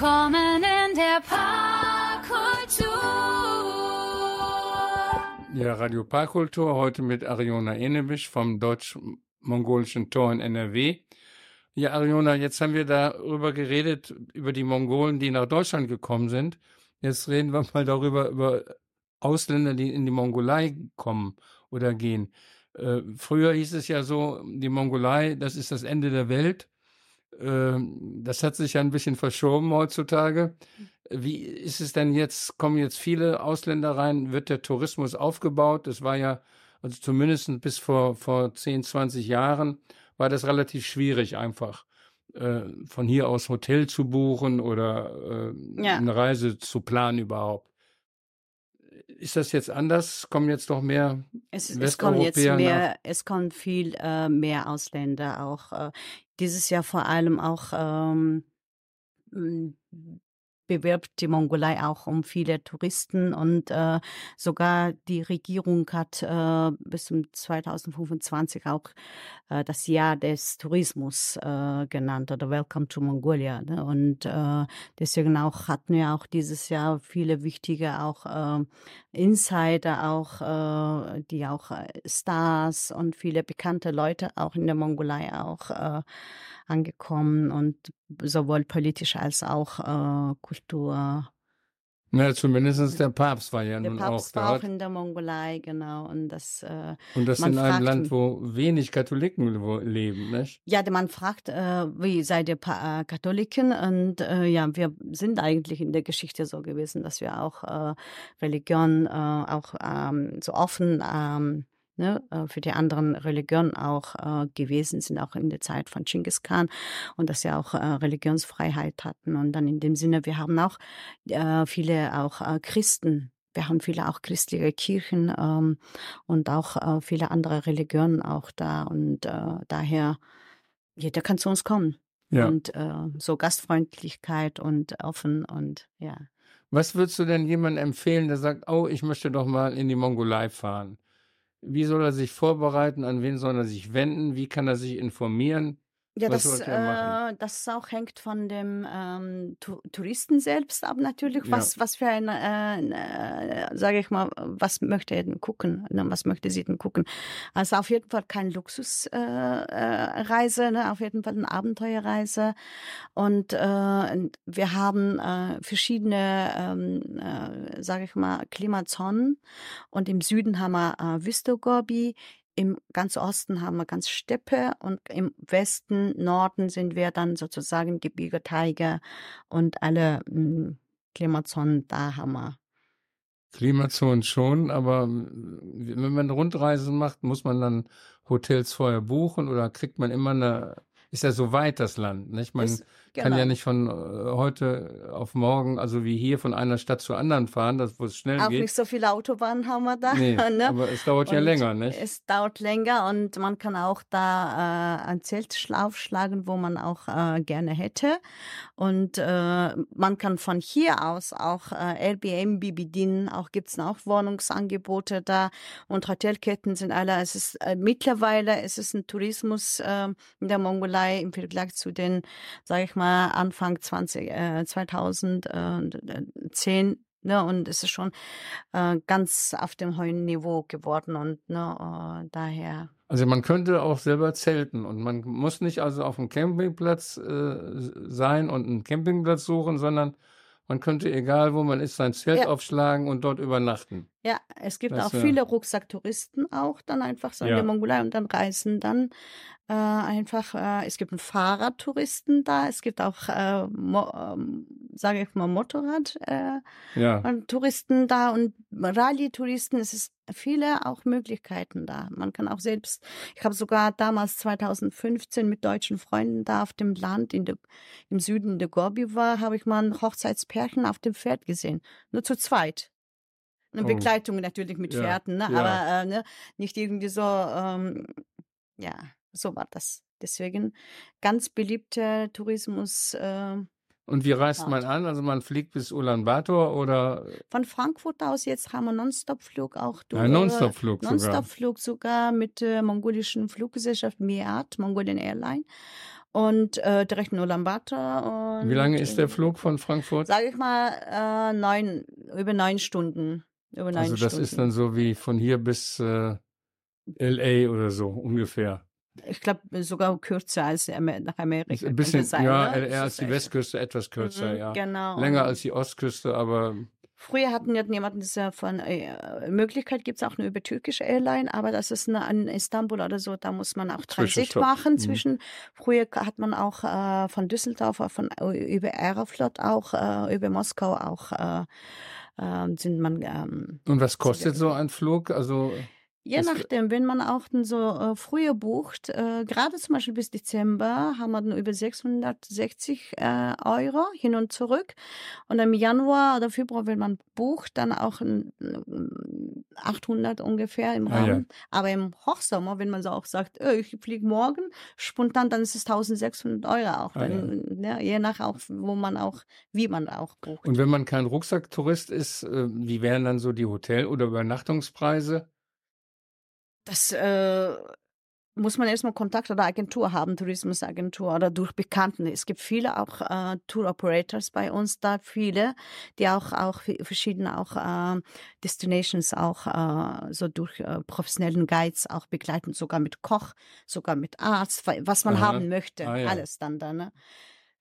Willkommen in der Parkkultur. Ja, Radio Parkkultur, heute mit Ariona Enebisch vom Deutsch-Mongolischen Tor in NRW. Ja, Ariona, jetzt haben wir darüber geredet, über die Mongolen, die nach Deutschland gekommen sind. Jetzt reden wir mal darüber, über Ausländer, die in die Mongolei kommen oder gehen. Äh, früher hieß es ja so, die Mongolei, das ist das Ende der Welt. Äh, das hat sich ja ein bisschen verschoben heutzutage. Wie ist es denn jetzt? Kommen jetzt viele Ausländer rein? Wird der Tourismus aufgebaut? Das war ja, also zumindest bis vor, vor 10, 20 Jahren, war das relativ schwierig einfach äh, von hier aus Hotel zu buchen oder äh, Ja. eine Reise zu planen überhaupt. Ist das jetzt anders? Kommen jetzt doch mehr Es, es kommen jetzt mehr, es kommen viel äh, mehr Ausländer auch. Äh, dieses Jahr vor allem auch ähm, bewirbt die Mongolei auch um viele Touristen und äh, sogar die Regierung hat äh, bis zum 2025 auch äh, das Jahr des Tourismus äh, genannt oder Welcome to Mongolia. Ne? Und äh, deswegen auch hatten wir auch dieses Jahr viele wichtige auch äh, Insider, auch äh, die auch äh, Stars und viele bekannte Leute auch in der Mongolei auch äh, angekommen und sowohl politisch als auch äh, Kultur. Na, zumindest der Papst war ja Der nun Papst auch war auch in der Mongolei, genau. Und das, äh, Und das man in einem Land, wo wenig Katholiken leben, nicht? ja, der Mann fragt, äh, wie seid ihr pa äh, Katholiken? Und äh, ja, wir sind eigentlich in der Geschichte so gewesen, dass wir auch äh, Religion äh, auch ähm, so offen ähm, ne, äh, für die anderen Religionen auch äh, gewesen sind, auch in der Zeit von Genghis Khan und dass sie auch äh, Religionsfreiheit hatten. Und dann in dem Sinne, wir haben auch äh, viele auch äh, Christen. Wir haben viele auch christliche Kirchen ähm, und auch äh, viele andere Religionen auch da. Und daher, jeder kann zu uns kommen. Ja. Und so Gastfreundlichkeit und offen und ja. Was würdest du denn jemandem empfehlen, der sagt, oh, ich möchte doch mal in die Mongolei fahren? Wie soll er sich vorbereiten? An wen soll er sich wenden? Wie kann er sich informieren? Ja, Was das, äh, das auch hängt von dem ähm, Tu- Touristen selbst ab natürlich. Ja. Was, was für ein, äh, äh, sage ich mal, was möchte er denn gucken? Ne? Was möchte sie denn gucken? Also auf jeden Fall keine Luxusreise, äh, Reise, ne? auf jeden Fall eine Abenteuerreise. Und äh, wir haben äh, verschiedene, ähm, äh, sage ich mal, Klimazonen. Und im Süden haben wir äh, Vistogorbi, im ganz Osten haben wir ganz Steppe und im Westen, Norden sind wir dann sozusagen Gebirge, Taiga und alle mm, Klimazonen, da haben wir. Klimazonen schon, aber wenn man Rundreisen macht, muss man dann Hotels vorher buchen oder kriegt man immer eine, ist ja so weit das Land, nicht? Man Ist- kann ja genau. nicht von äh, heute auf morgen, also wie hier von einer Stadt zur anderen fahren, das, wo es schnell Auch geht. nicht so viele Autobahnen haben wir da. Nee, ne? aber es dauert ja Und länger, nicht? Es dauert länger und man kann auch da äh, ein Zelt schla- aufschlagen, wo man auch äh, gerne hätte. Und äh, man kann von hier aus auch äh, Airbnb bedienen. Auch gibt's auch Wohnungsangebote da und Hotelketten sind alle. Es ist äh, mittlerweile es ist ein Tourismus äh, in der Mongolei im Vergleich zu den, sage ich mal, Anfang 20, äh, 2010 Ne, und es ist schon äh, ganz auf dem hohen Niveau geworden und ne, äh, daher. Also man könnte auch selber zelten und man muss nicht also auf dem Campingplatz äh, sein und einen Campingplatz suchen, sondern man könnte, egal wo man ist, sein Zelt Ja. aufschlagen und dort übernachten. Ja, es gibt Das auch viele Rucksacktouristen auch dann einfach so in Ja. der Mongolei und dann reisen dann äh, einfach, äh, es gibt einen Fahrradtouristen da, es gibt auch, äh, ähm, sage ich mal, Motorrad. Äh, Ja. und Touristen da und Rallye-Touristen, es ist viele auch Möglichkeiten da. Man kann auch selbst, ich habe sogar damals 2015 mit deutschen Freunden da auf dem Land in der, im Süden der Gorbi war, habe ich mal ein Hochzeitspärchen auf dem Pferd gesehen. Nur zu zweit. Eine Oh. Begleitung natürlich mit Ja, Pferden, ne? ja. aber äh, ne? nicht irgendwie so, ähm, ja, so war das. Deswegen ganz beliebter Tourismus. Äh, Und wie reist man an? Also man fliegt bis Ulaanbaatar oder Von Frankfurt aus jetzt haben wir Nonstop-Flug auch. ein durch- Nonstop-Flug sogar? Nonstop-Flug sogar mit der mongolischen Fluggesellschaft Miat, Mongolian Airline. und äh, direkt in Ulaanbaatar. Wie lange ist der äh, Flug von Frankfurt? Sage ich mal äh, neun, über neun Stunden. Über neun Also das Stunden. ist dann so wie von hier bis äh, LA oder so ungefähr. Ich glaube, sogar kürzer als nach Amerika. Ein bisschen, sein, ja, ne? als ist die Westküste, etwas kürzer, Mhm, ja. Genau. Länger als die Ostküste, aber Früher hatten ja jemanden diese von äh, Möglichkeit gibt es auch nur über türkische Airline, aber das ist eine, in Istanbul oder so, da muss man auch Transit machen Mhm. zwischen. Früher hat man auch äh, von Düsseldorf, äh, von äh, über Aeroflot auch äh, über Moskau auch äh, äh, sind man ähm, und was kostet so ein Flug? Also Je nachdem, wenn man auch dann so äh, früher bucht, äh, gerade zum Beispiel bis Dezember, haben wir dann über 660 äh, Euro hin und zurück. Und im Januar oder Februar, wenn man bucht, dann auch ein, ähm, 800 ungefähr im Ah, ja. Rahmen. Aber im Hochsommer, wenn man so auch sagt, äh, ich fliege morgen, spontan, dann ist es 1600 Euro auch. Ah, ja. Wenn, ja, je nach auch, wo man auch, wie man auch bucht. Und wenn man kein Rucksacktourist ist, äh, wie wären dann so die Hotel- oder Übernachtungspreise? Das äh, muss man erstmal Kontakt oder Agentur haben, Tourismusagentur oder durch Bekannten. Es gibt viele auch äh, Tour Operators bei uns da, viele, die auch auch verschiedene auch äh, Destinations auch äh, so durch äh, professionellen Guides auch begleiten, sogar mit Koch, sogar mit Arzt, wa- was man Aha. haben möchte, Ah, ja. alles dann da. Ne?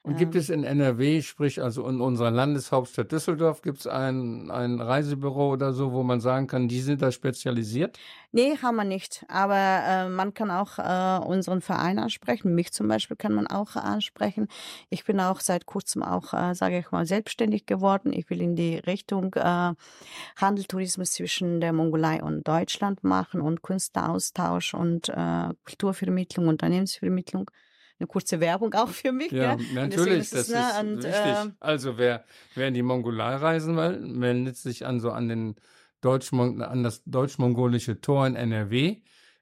Und gibt Ähm. es in NRW, sprich also in unserer Landeshauptstadt Düsseldorf, gibt es ein, ein Reisebüro oder so, wo man sagen kann, die sind da spezialisiert? Nee, haben wir nicht. Aber äh, man kann auch äh, unseren Verein ansprechen. Mich zum Beispiel kann man auch ansprechen. Ich bin auch seit kurzem auch, äh, sage ich mal, selbstständig geworden. Ich will in die Richtung äh, Handel, Tourismus zwischen der Mongolei und Deutschland machen und Künstleraustausch und äh, Kulturvermittlung, Unternehmensvermittlung. Eine kurze Werbung auch für mich. Ja, deswegen natürlich, das es, ne, ist und, wichtig. äh, also wer, wer in die Mongolei reisen will, meldet sich an so an den Deutsch an das deutsch-mongolische Tor in NRW.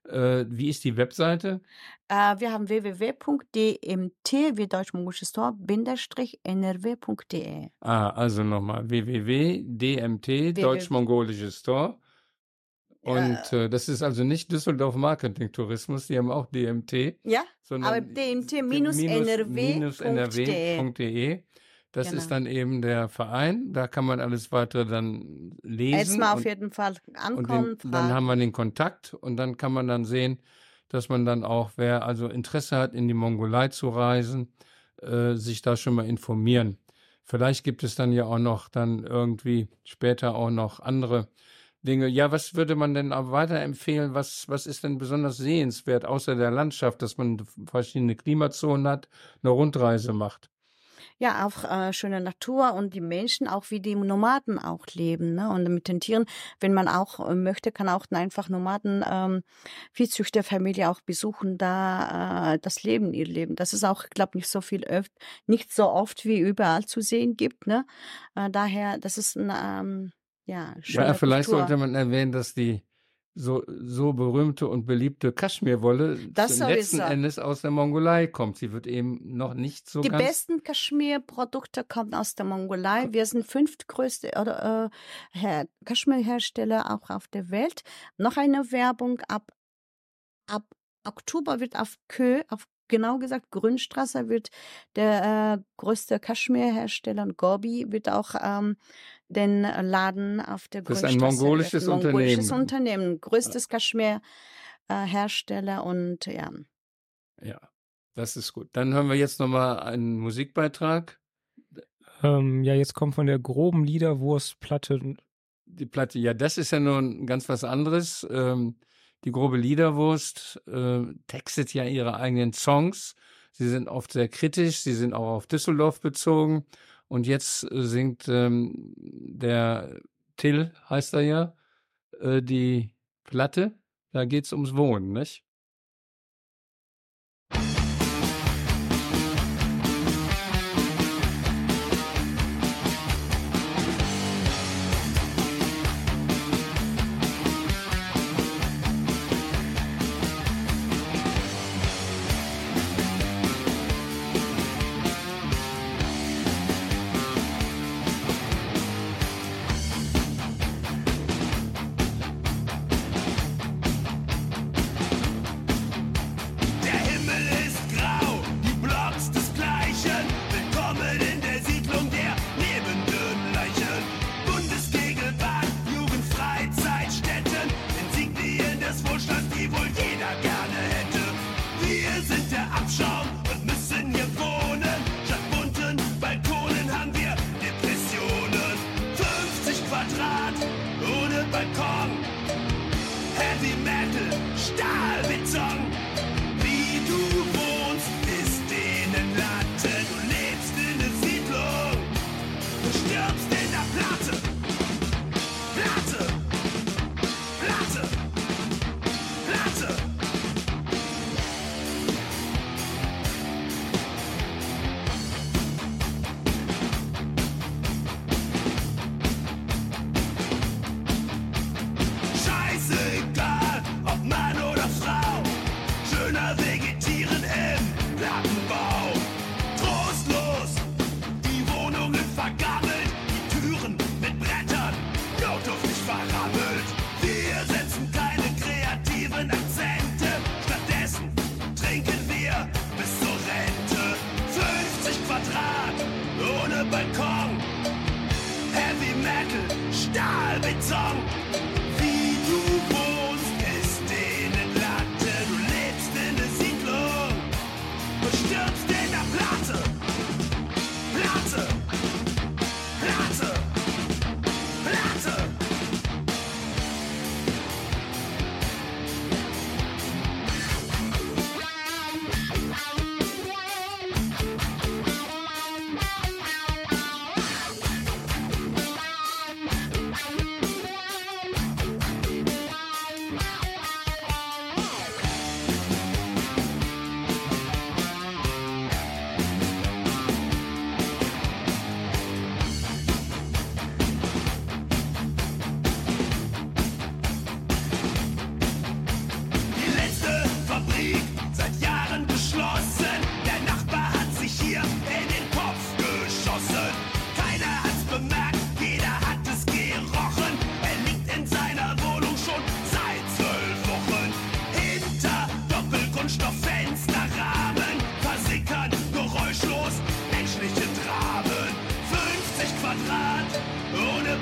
Äh, wie ist die webseite? äh, wir haben www.dmt wie deutsch-mongolisches Tor, bindestrich nrw.de. Ah, also nochmal www.dmt, deutsch-mongolisches Tor. Und äh, das ist also nicht Düsseldorf Marketing Tourismus, die haben auch DMT, Ja, sondern aber dmt-nrw.de. nrw.de. Das Genau. ist dann eben der Verein, da kann man alles weitere dann lesen. Jetzt mal auf jeden Fall ankommen, den, dann haben wir den Kontakt und dann kann man dann sehen, dass man dann auch, wer also Interesse hat, in die Mongolei zu reisen, äh, sich da schon mal informieren. Vielleicht gibt es dann ja auch noch dann irgendwie später auch noch andere Dinge. Ja, was würde man denn auch weiterempfehlen? Was, was ist denn besonders sehenswert, außer der Landschaft, dass man verschiedene Klimazonen hat, eine Rundreise macht? Ja, auch äh, schöne Natur und die Menschen, auch wie die Nomaden auch leben. Ne? Und mit den Tieren, wenn man auch äh, möchte, kann auch einfach Nomaden, ähm, Viehzüchterfamilie auch besuchen, da äh, das Leben, ihr Leben. Das ist auch, ich glaube, nicht so viel öft, nicht so oft wie überall zu sehen gibt. Ne? Äh, daher, das ist ein, ähm, ja, schöne Ja, vielleicht Kultur. sollte man erwähnen, dass die so, so berühmte und beliebte Kaschmirwolle Das letzten. Endes aus der Mongolei kommt. Sie wird eben noch nicht so Die ganz. besten Kaschmir-Produkte kommen aus der Mongolei. Wir sind fünftgrößte oder, äh, Her- Kaschmir-Hersteller auch auf der Welt. Noch eine Werbung ab, ab Oktober wird auf Kö, auf genau gesagt Grünstraße wird der äh, größte Kaschmir-Hersteller Gobi wird auch ähm, den Laden auf der Das ist ein Grünstraße mongolisches eröffnen. mongolisches Unternehmen. Unternehmen, größtes Kaschmir-Hersteller und ja. Ja, das ist gut. Dann hören wir jetzt nochmal einen Musikbeitrag. Ähm, ja, jetzt kommt von der groben Liederwurstplatte. Die Platte, ja, das ist ja nun ganz was anderes. Ähm, die grobe Liederwurst äh, textet ja ihre eigenen Songs. Sie sind oft sehr kritisch, sie sind auch auf Düsseldorf bezogen. Und jetzt äh, singt ähm, der Till, heißt er ja, äh, die Platte. Da geht's ums Wohnen, nicht?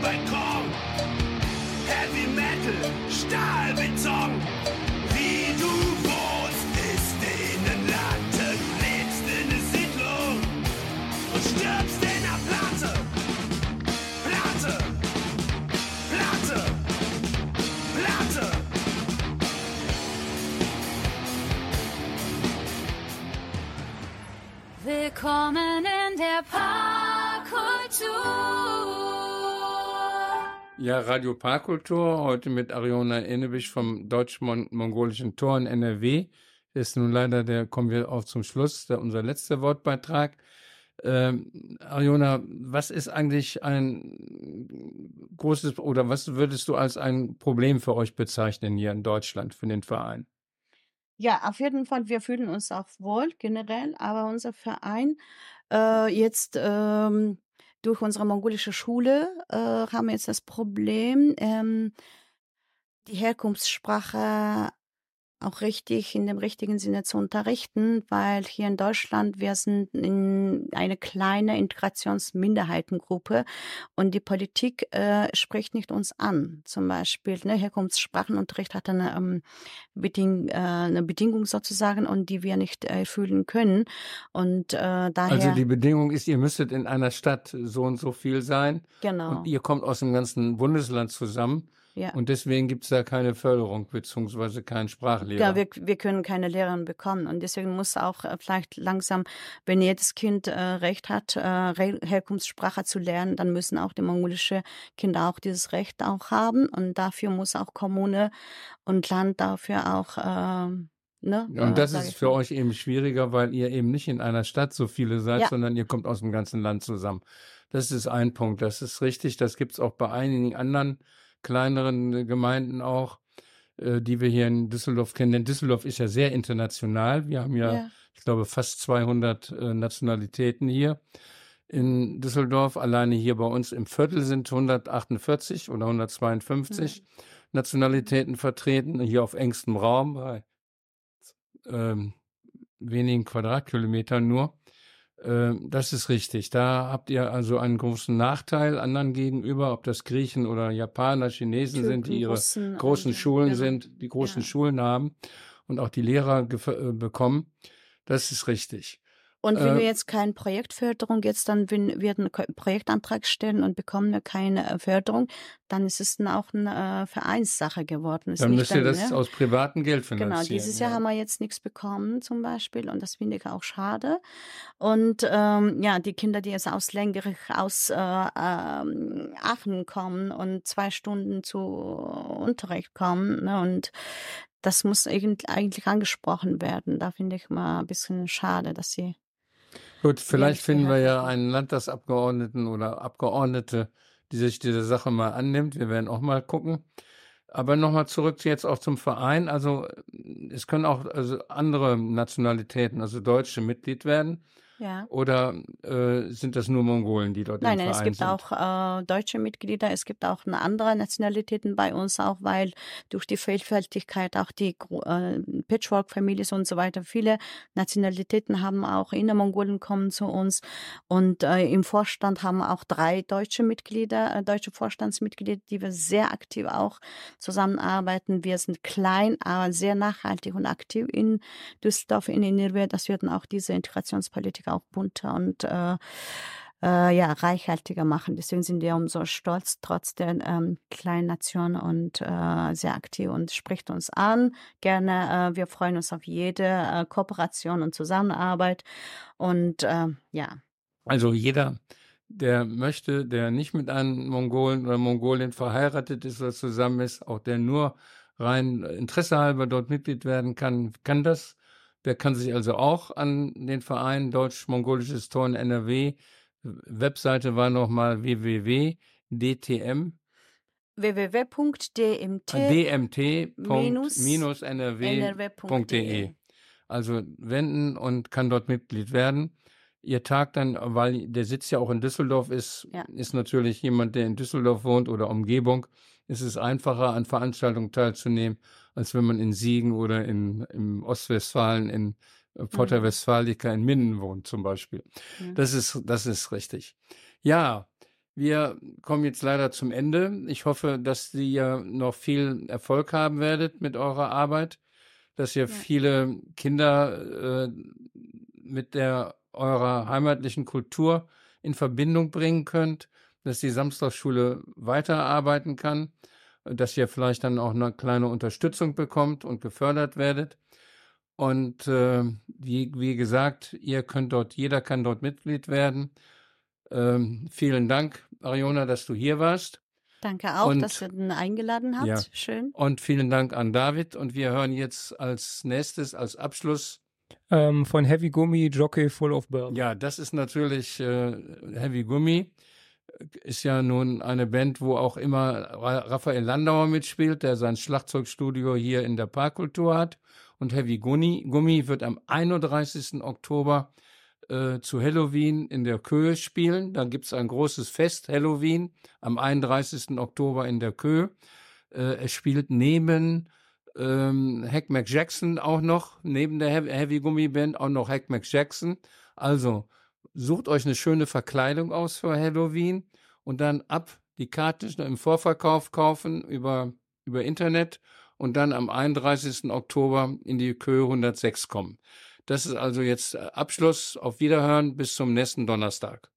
Balkon. Heavy Metal, Stahlbeton. Wie du wohnst, ist ihnen Latte. Lebst in der Siedlung und stirbst in der Platte. Platte. Platte. Platte. Willkommen in der Parkkultur. Ja, Radio Parkkultur, heute mit Ariona Ennebisch vom Deutsch-Mongolischen Tor in NRW. Ist nun leider der, kommen wir auch zum Schluss, der, unser letzter Wortbeitrag. Ähm, Ariona, was ist eigentlich ein großes oder was würdest du als ein Problem für euch bezeichnen hier in Deutschland, für den Verein? Ja, auf jeden Fall, wir fühlen uns auch wohl generell, aber unser Verein äh, jetzt ähm, durch unsere mongolische Schule äh, haben wir jetzt das Problem, ähm, die Herkunftssprache auch richtig in dem richtigen Sinne zu unterrichten, weil hier in Deutschland wir sind in eine kleine Integrationsminderheitengruppe und die Politik äh, spricht nicht uns an. Zum Beispiel ne, Herkunftssprachenunterricht hat eine, ähm, Beding äh, eine Bedingung sozusagen und die wir nicht erfüllen können und äh, daher Also die Bedingung ist, ihr müsstet in einer Stadt so und so viel sein genau und ihr kommt aus dem ganzen Bundesland zusammen ja. und deswegen gibt es da keine Förderung beziehungsweise keinen Sprachlehrer. Ja, wir, wir können keine Lehrerin bekommen und deswegen muss auch äh, vielleicht langsam, wenn jedes Kind äh, Recht hat, äh, Herkunftssprache zu lernen, dann müssen auch die mongolische Kinder auch dieses Recht auch haben und dafür muss auch Kommune und Land dafür auch äh, Ne? Ja, und das ist für euch eben schwieriger, weil ihr eben nicht in einer Stadt so viele seid, Ja. sondern ihr kommt aus dem ganzen Land zusammen. Das ist ein Punkt, das ist richtig. Das gibt es auch bei einigen anderen kleineren äh, Gemeinden auch, äh, die wir hier in Düsseldorf kennen. Denn Düsseldorf ist ja sehr international. Wir haben ja, Ja. ich glaube, fast 200 äh, Nationalitäten hier in Düsseldorf. Alleine hier bei uns im Viertel sind 148 oder 152 Nationalitäten vertreten, hier auf engstem Raum bei ähm, wenigen Quadratkilometern nur. Ähm, das ist richtig. Da habt ihr also einen großen Nachteil anderen gegenüber, ob das Griechen oder Japaner, Chinesen sind, die Türken, ihre Russen großen und, Schulen genau. sind, die großen Ja. Schulen haben und auch die Lehrer äh, bekommen. Das ist richtig. Und wenn Äh, wir jetzt keine Projektförderung jetzt dann wenn wir einen Projektantrag stellen und bekommen wir keine äh, Förderung, dann ist es dann auch eine äh, Vereinssache geworden. Ist Dann müsst ihr das ne? aus privatem Geld Genau, finanzieren. dieses Jahr ja. haben wir jetzt nichts bekommen zum Beispiel und das finde ich auch schade. Und ähm, ja, die Kinder, die jetzt aus Lengerich, aus äh, ähm, Aachen kommen und zwei Stunden zu Unterricht kommen ne, und das muss eigentlich angesprochen werden. Da finde ich mal ein bisschen schade, dass sie Gut, vielleicht finden wir gehört ja einen Landtagsabgeordneten oder Abgeordnete, die sich diese Sache mal annimmt. Wir werden auch mal gucken. Aber nochmal zurück jetzt auch zum Verein. Also es können auch also andere Nationalitäten, also Deutsche Mitglied werden. Ja. Oder äh, sind das nur Mongolen, die dort Nein, im nein, es Verein gibt sind? auch äh, deutsche Mitglieder, es gibt auch andere Nationalitäten bei uns auch, weil durch die Vielfältigkeit auch die äh, Patchwork-Familien und so weiter, viele Nationalitäten haben auch Innermongolen kommen zu uns und äh, im Vorstand haben wir auch drei deutsche Mitglieder, äh, deutsche Vorstandsmitglieder, die wir sehr aktiv auch zusammenarbeiten. Wir sind klein, aber sehr nachhaltig und aktiv in Düsseldorf, in NRW. Das wird dann auch diese Integrationspolitik auch bunter und äh, äh, ja, reichhaltiger machen. Deswegen sind wir umso stolz, trotz der ähm, kleinen Nation und äh, sehr aktiv und spricht uns an. Gerne, äh, wir freuen uns auf jede äh, Kooperation und Zusammenarbeit. Und äh, ja, Also jeder, der möchte, der nicht mit einem Mongolen oder Mongolin verheiratet ist oder zusammen ist, auch der nur rein Interesse halber dort Mitglied werden kann, kann das. Der kann sich also auch an den Verein Deutsch-Mongolisches Tor in NRW. Webseite war nochmal www.dtm www.dmt dmt.nrw.de. Also wenden und kann dort Mitglied werden. Ihr Tag dann, weil der Sitz ja auch in Düsseldorf ist, Ja. ist natürlich jemand, der in Düsseldorf wohnt oder Umgebung, ist es einfacher, an Veranstaltungen teilzunehmen, als wenn man in Siegen oder in, im Ostwestfalen in äh, Porta Mhm. Westfalica in Minden wohnt zum Beispiel. Ja. Das ist, das ist richtig. Ja, wir kommen jetzt leider zum Ende. Ich hoffe, dass Sie ja noch viel Erfolg haben werdet mit eurer Arbeit, dass ihr viele Kinder äh, mit der eurer heimatlichen Kultur in Verbindung bringen könnt, dass die Samstagsschule weiterarbeiten kann, dass ihr vielleicht dann auch eine kleine Unterstützung bekommt und gefördert werdet. Und äh, wie, wie gesagt, ihr könnt dort, jeder kann dort Mitglied werden. Ähm, vielen Dank, Ariona, dass du hier warst. Danke auch, Und- dass ihr ihn eingeladen habt. Ja. Schön. Und vielen Dank an David. Und wir hören jetzt als nächstes, als Abschluss, Ähm, von Heavy Gummi, Jockey Full of Bird. ja, das ist natürlich äh, Heavy Gummi. Ist ja nun eine Band, wo auch immer Ra Raphael Landauer mitspielt, der sein Schlagzeugstudio hier in der Parkkultur hat. Und Heavy Gummi, wird am 31. Oktober äh, zu Halloween in der Köhe spielen. Dann gibt es ein großes Fest, Halloween, am 31. Oktober in der Köhe. Äh, es spielt neben ähm, Hack Mac Jackson auch noch, neben der Heavy, Heavy Gummi Band auch noch Hack Mac Jackson. Also sucht euch eine schöne Verkleidung aus für Halloween und dann ab die Karte im Vorverkauf kaufen über, über Internet und dann am 31. Oktober in die Köhe 106 kommen. Das ist also jetzt äh, Abschluss. Auf Wiederhören bis zum nächsten Donnerstag.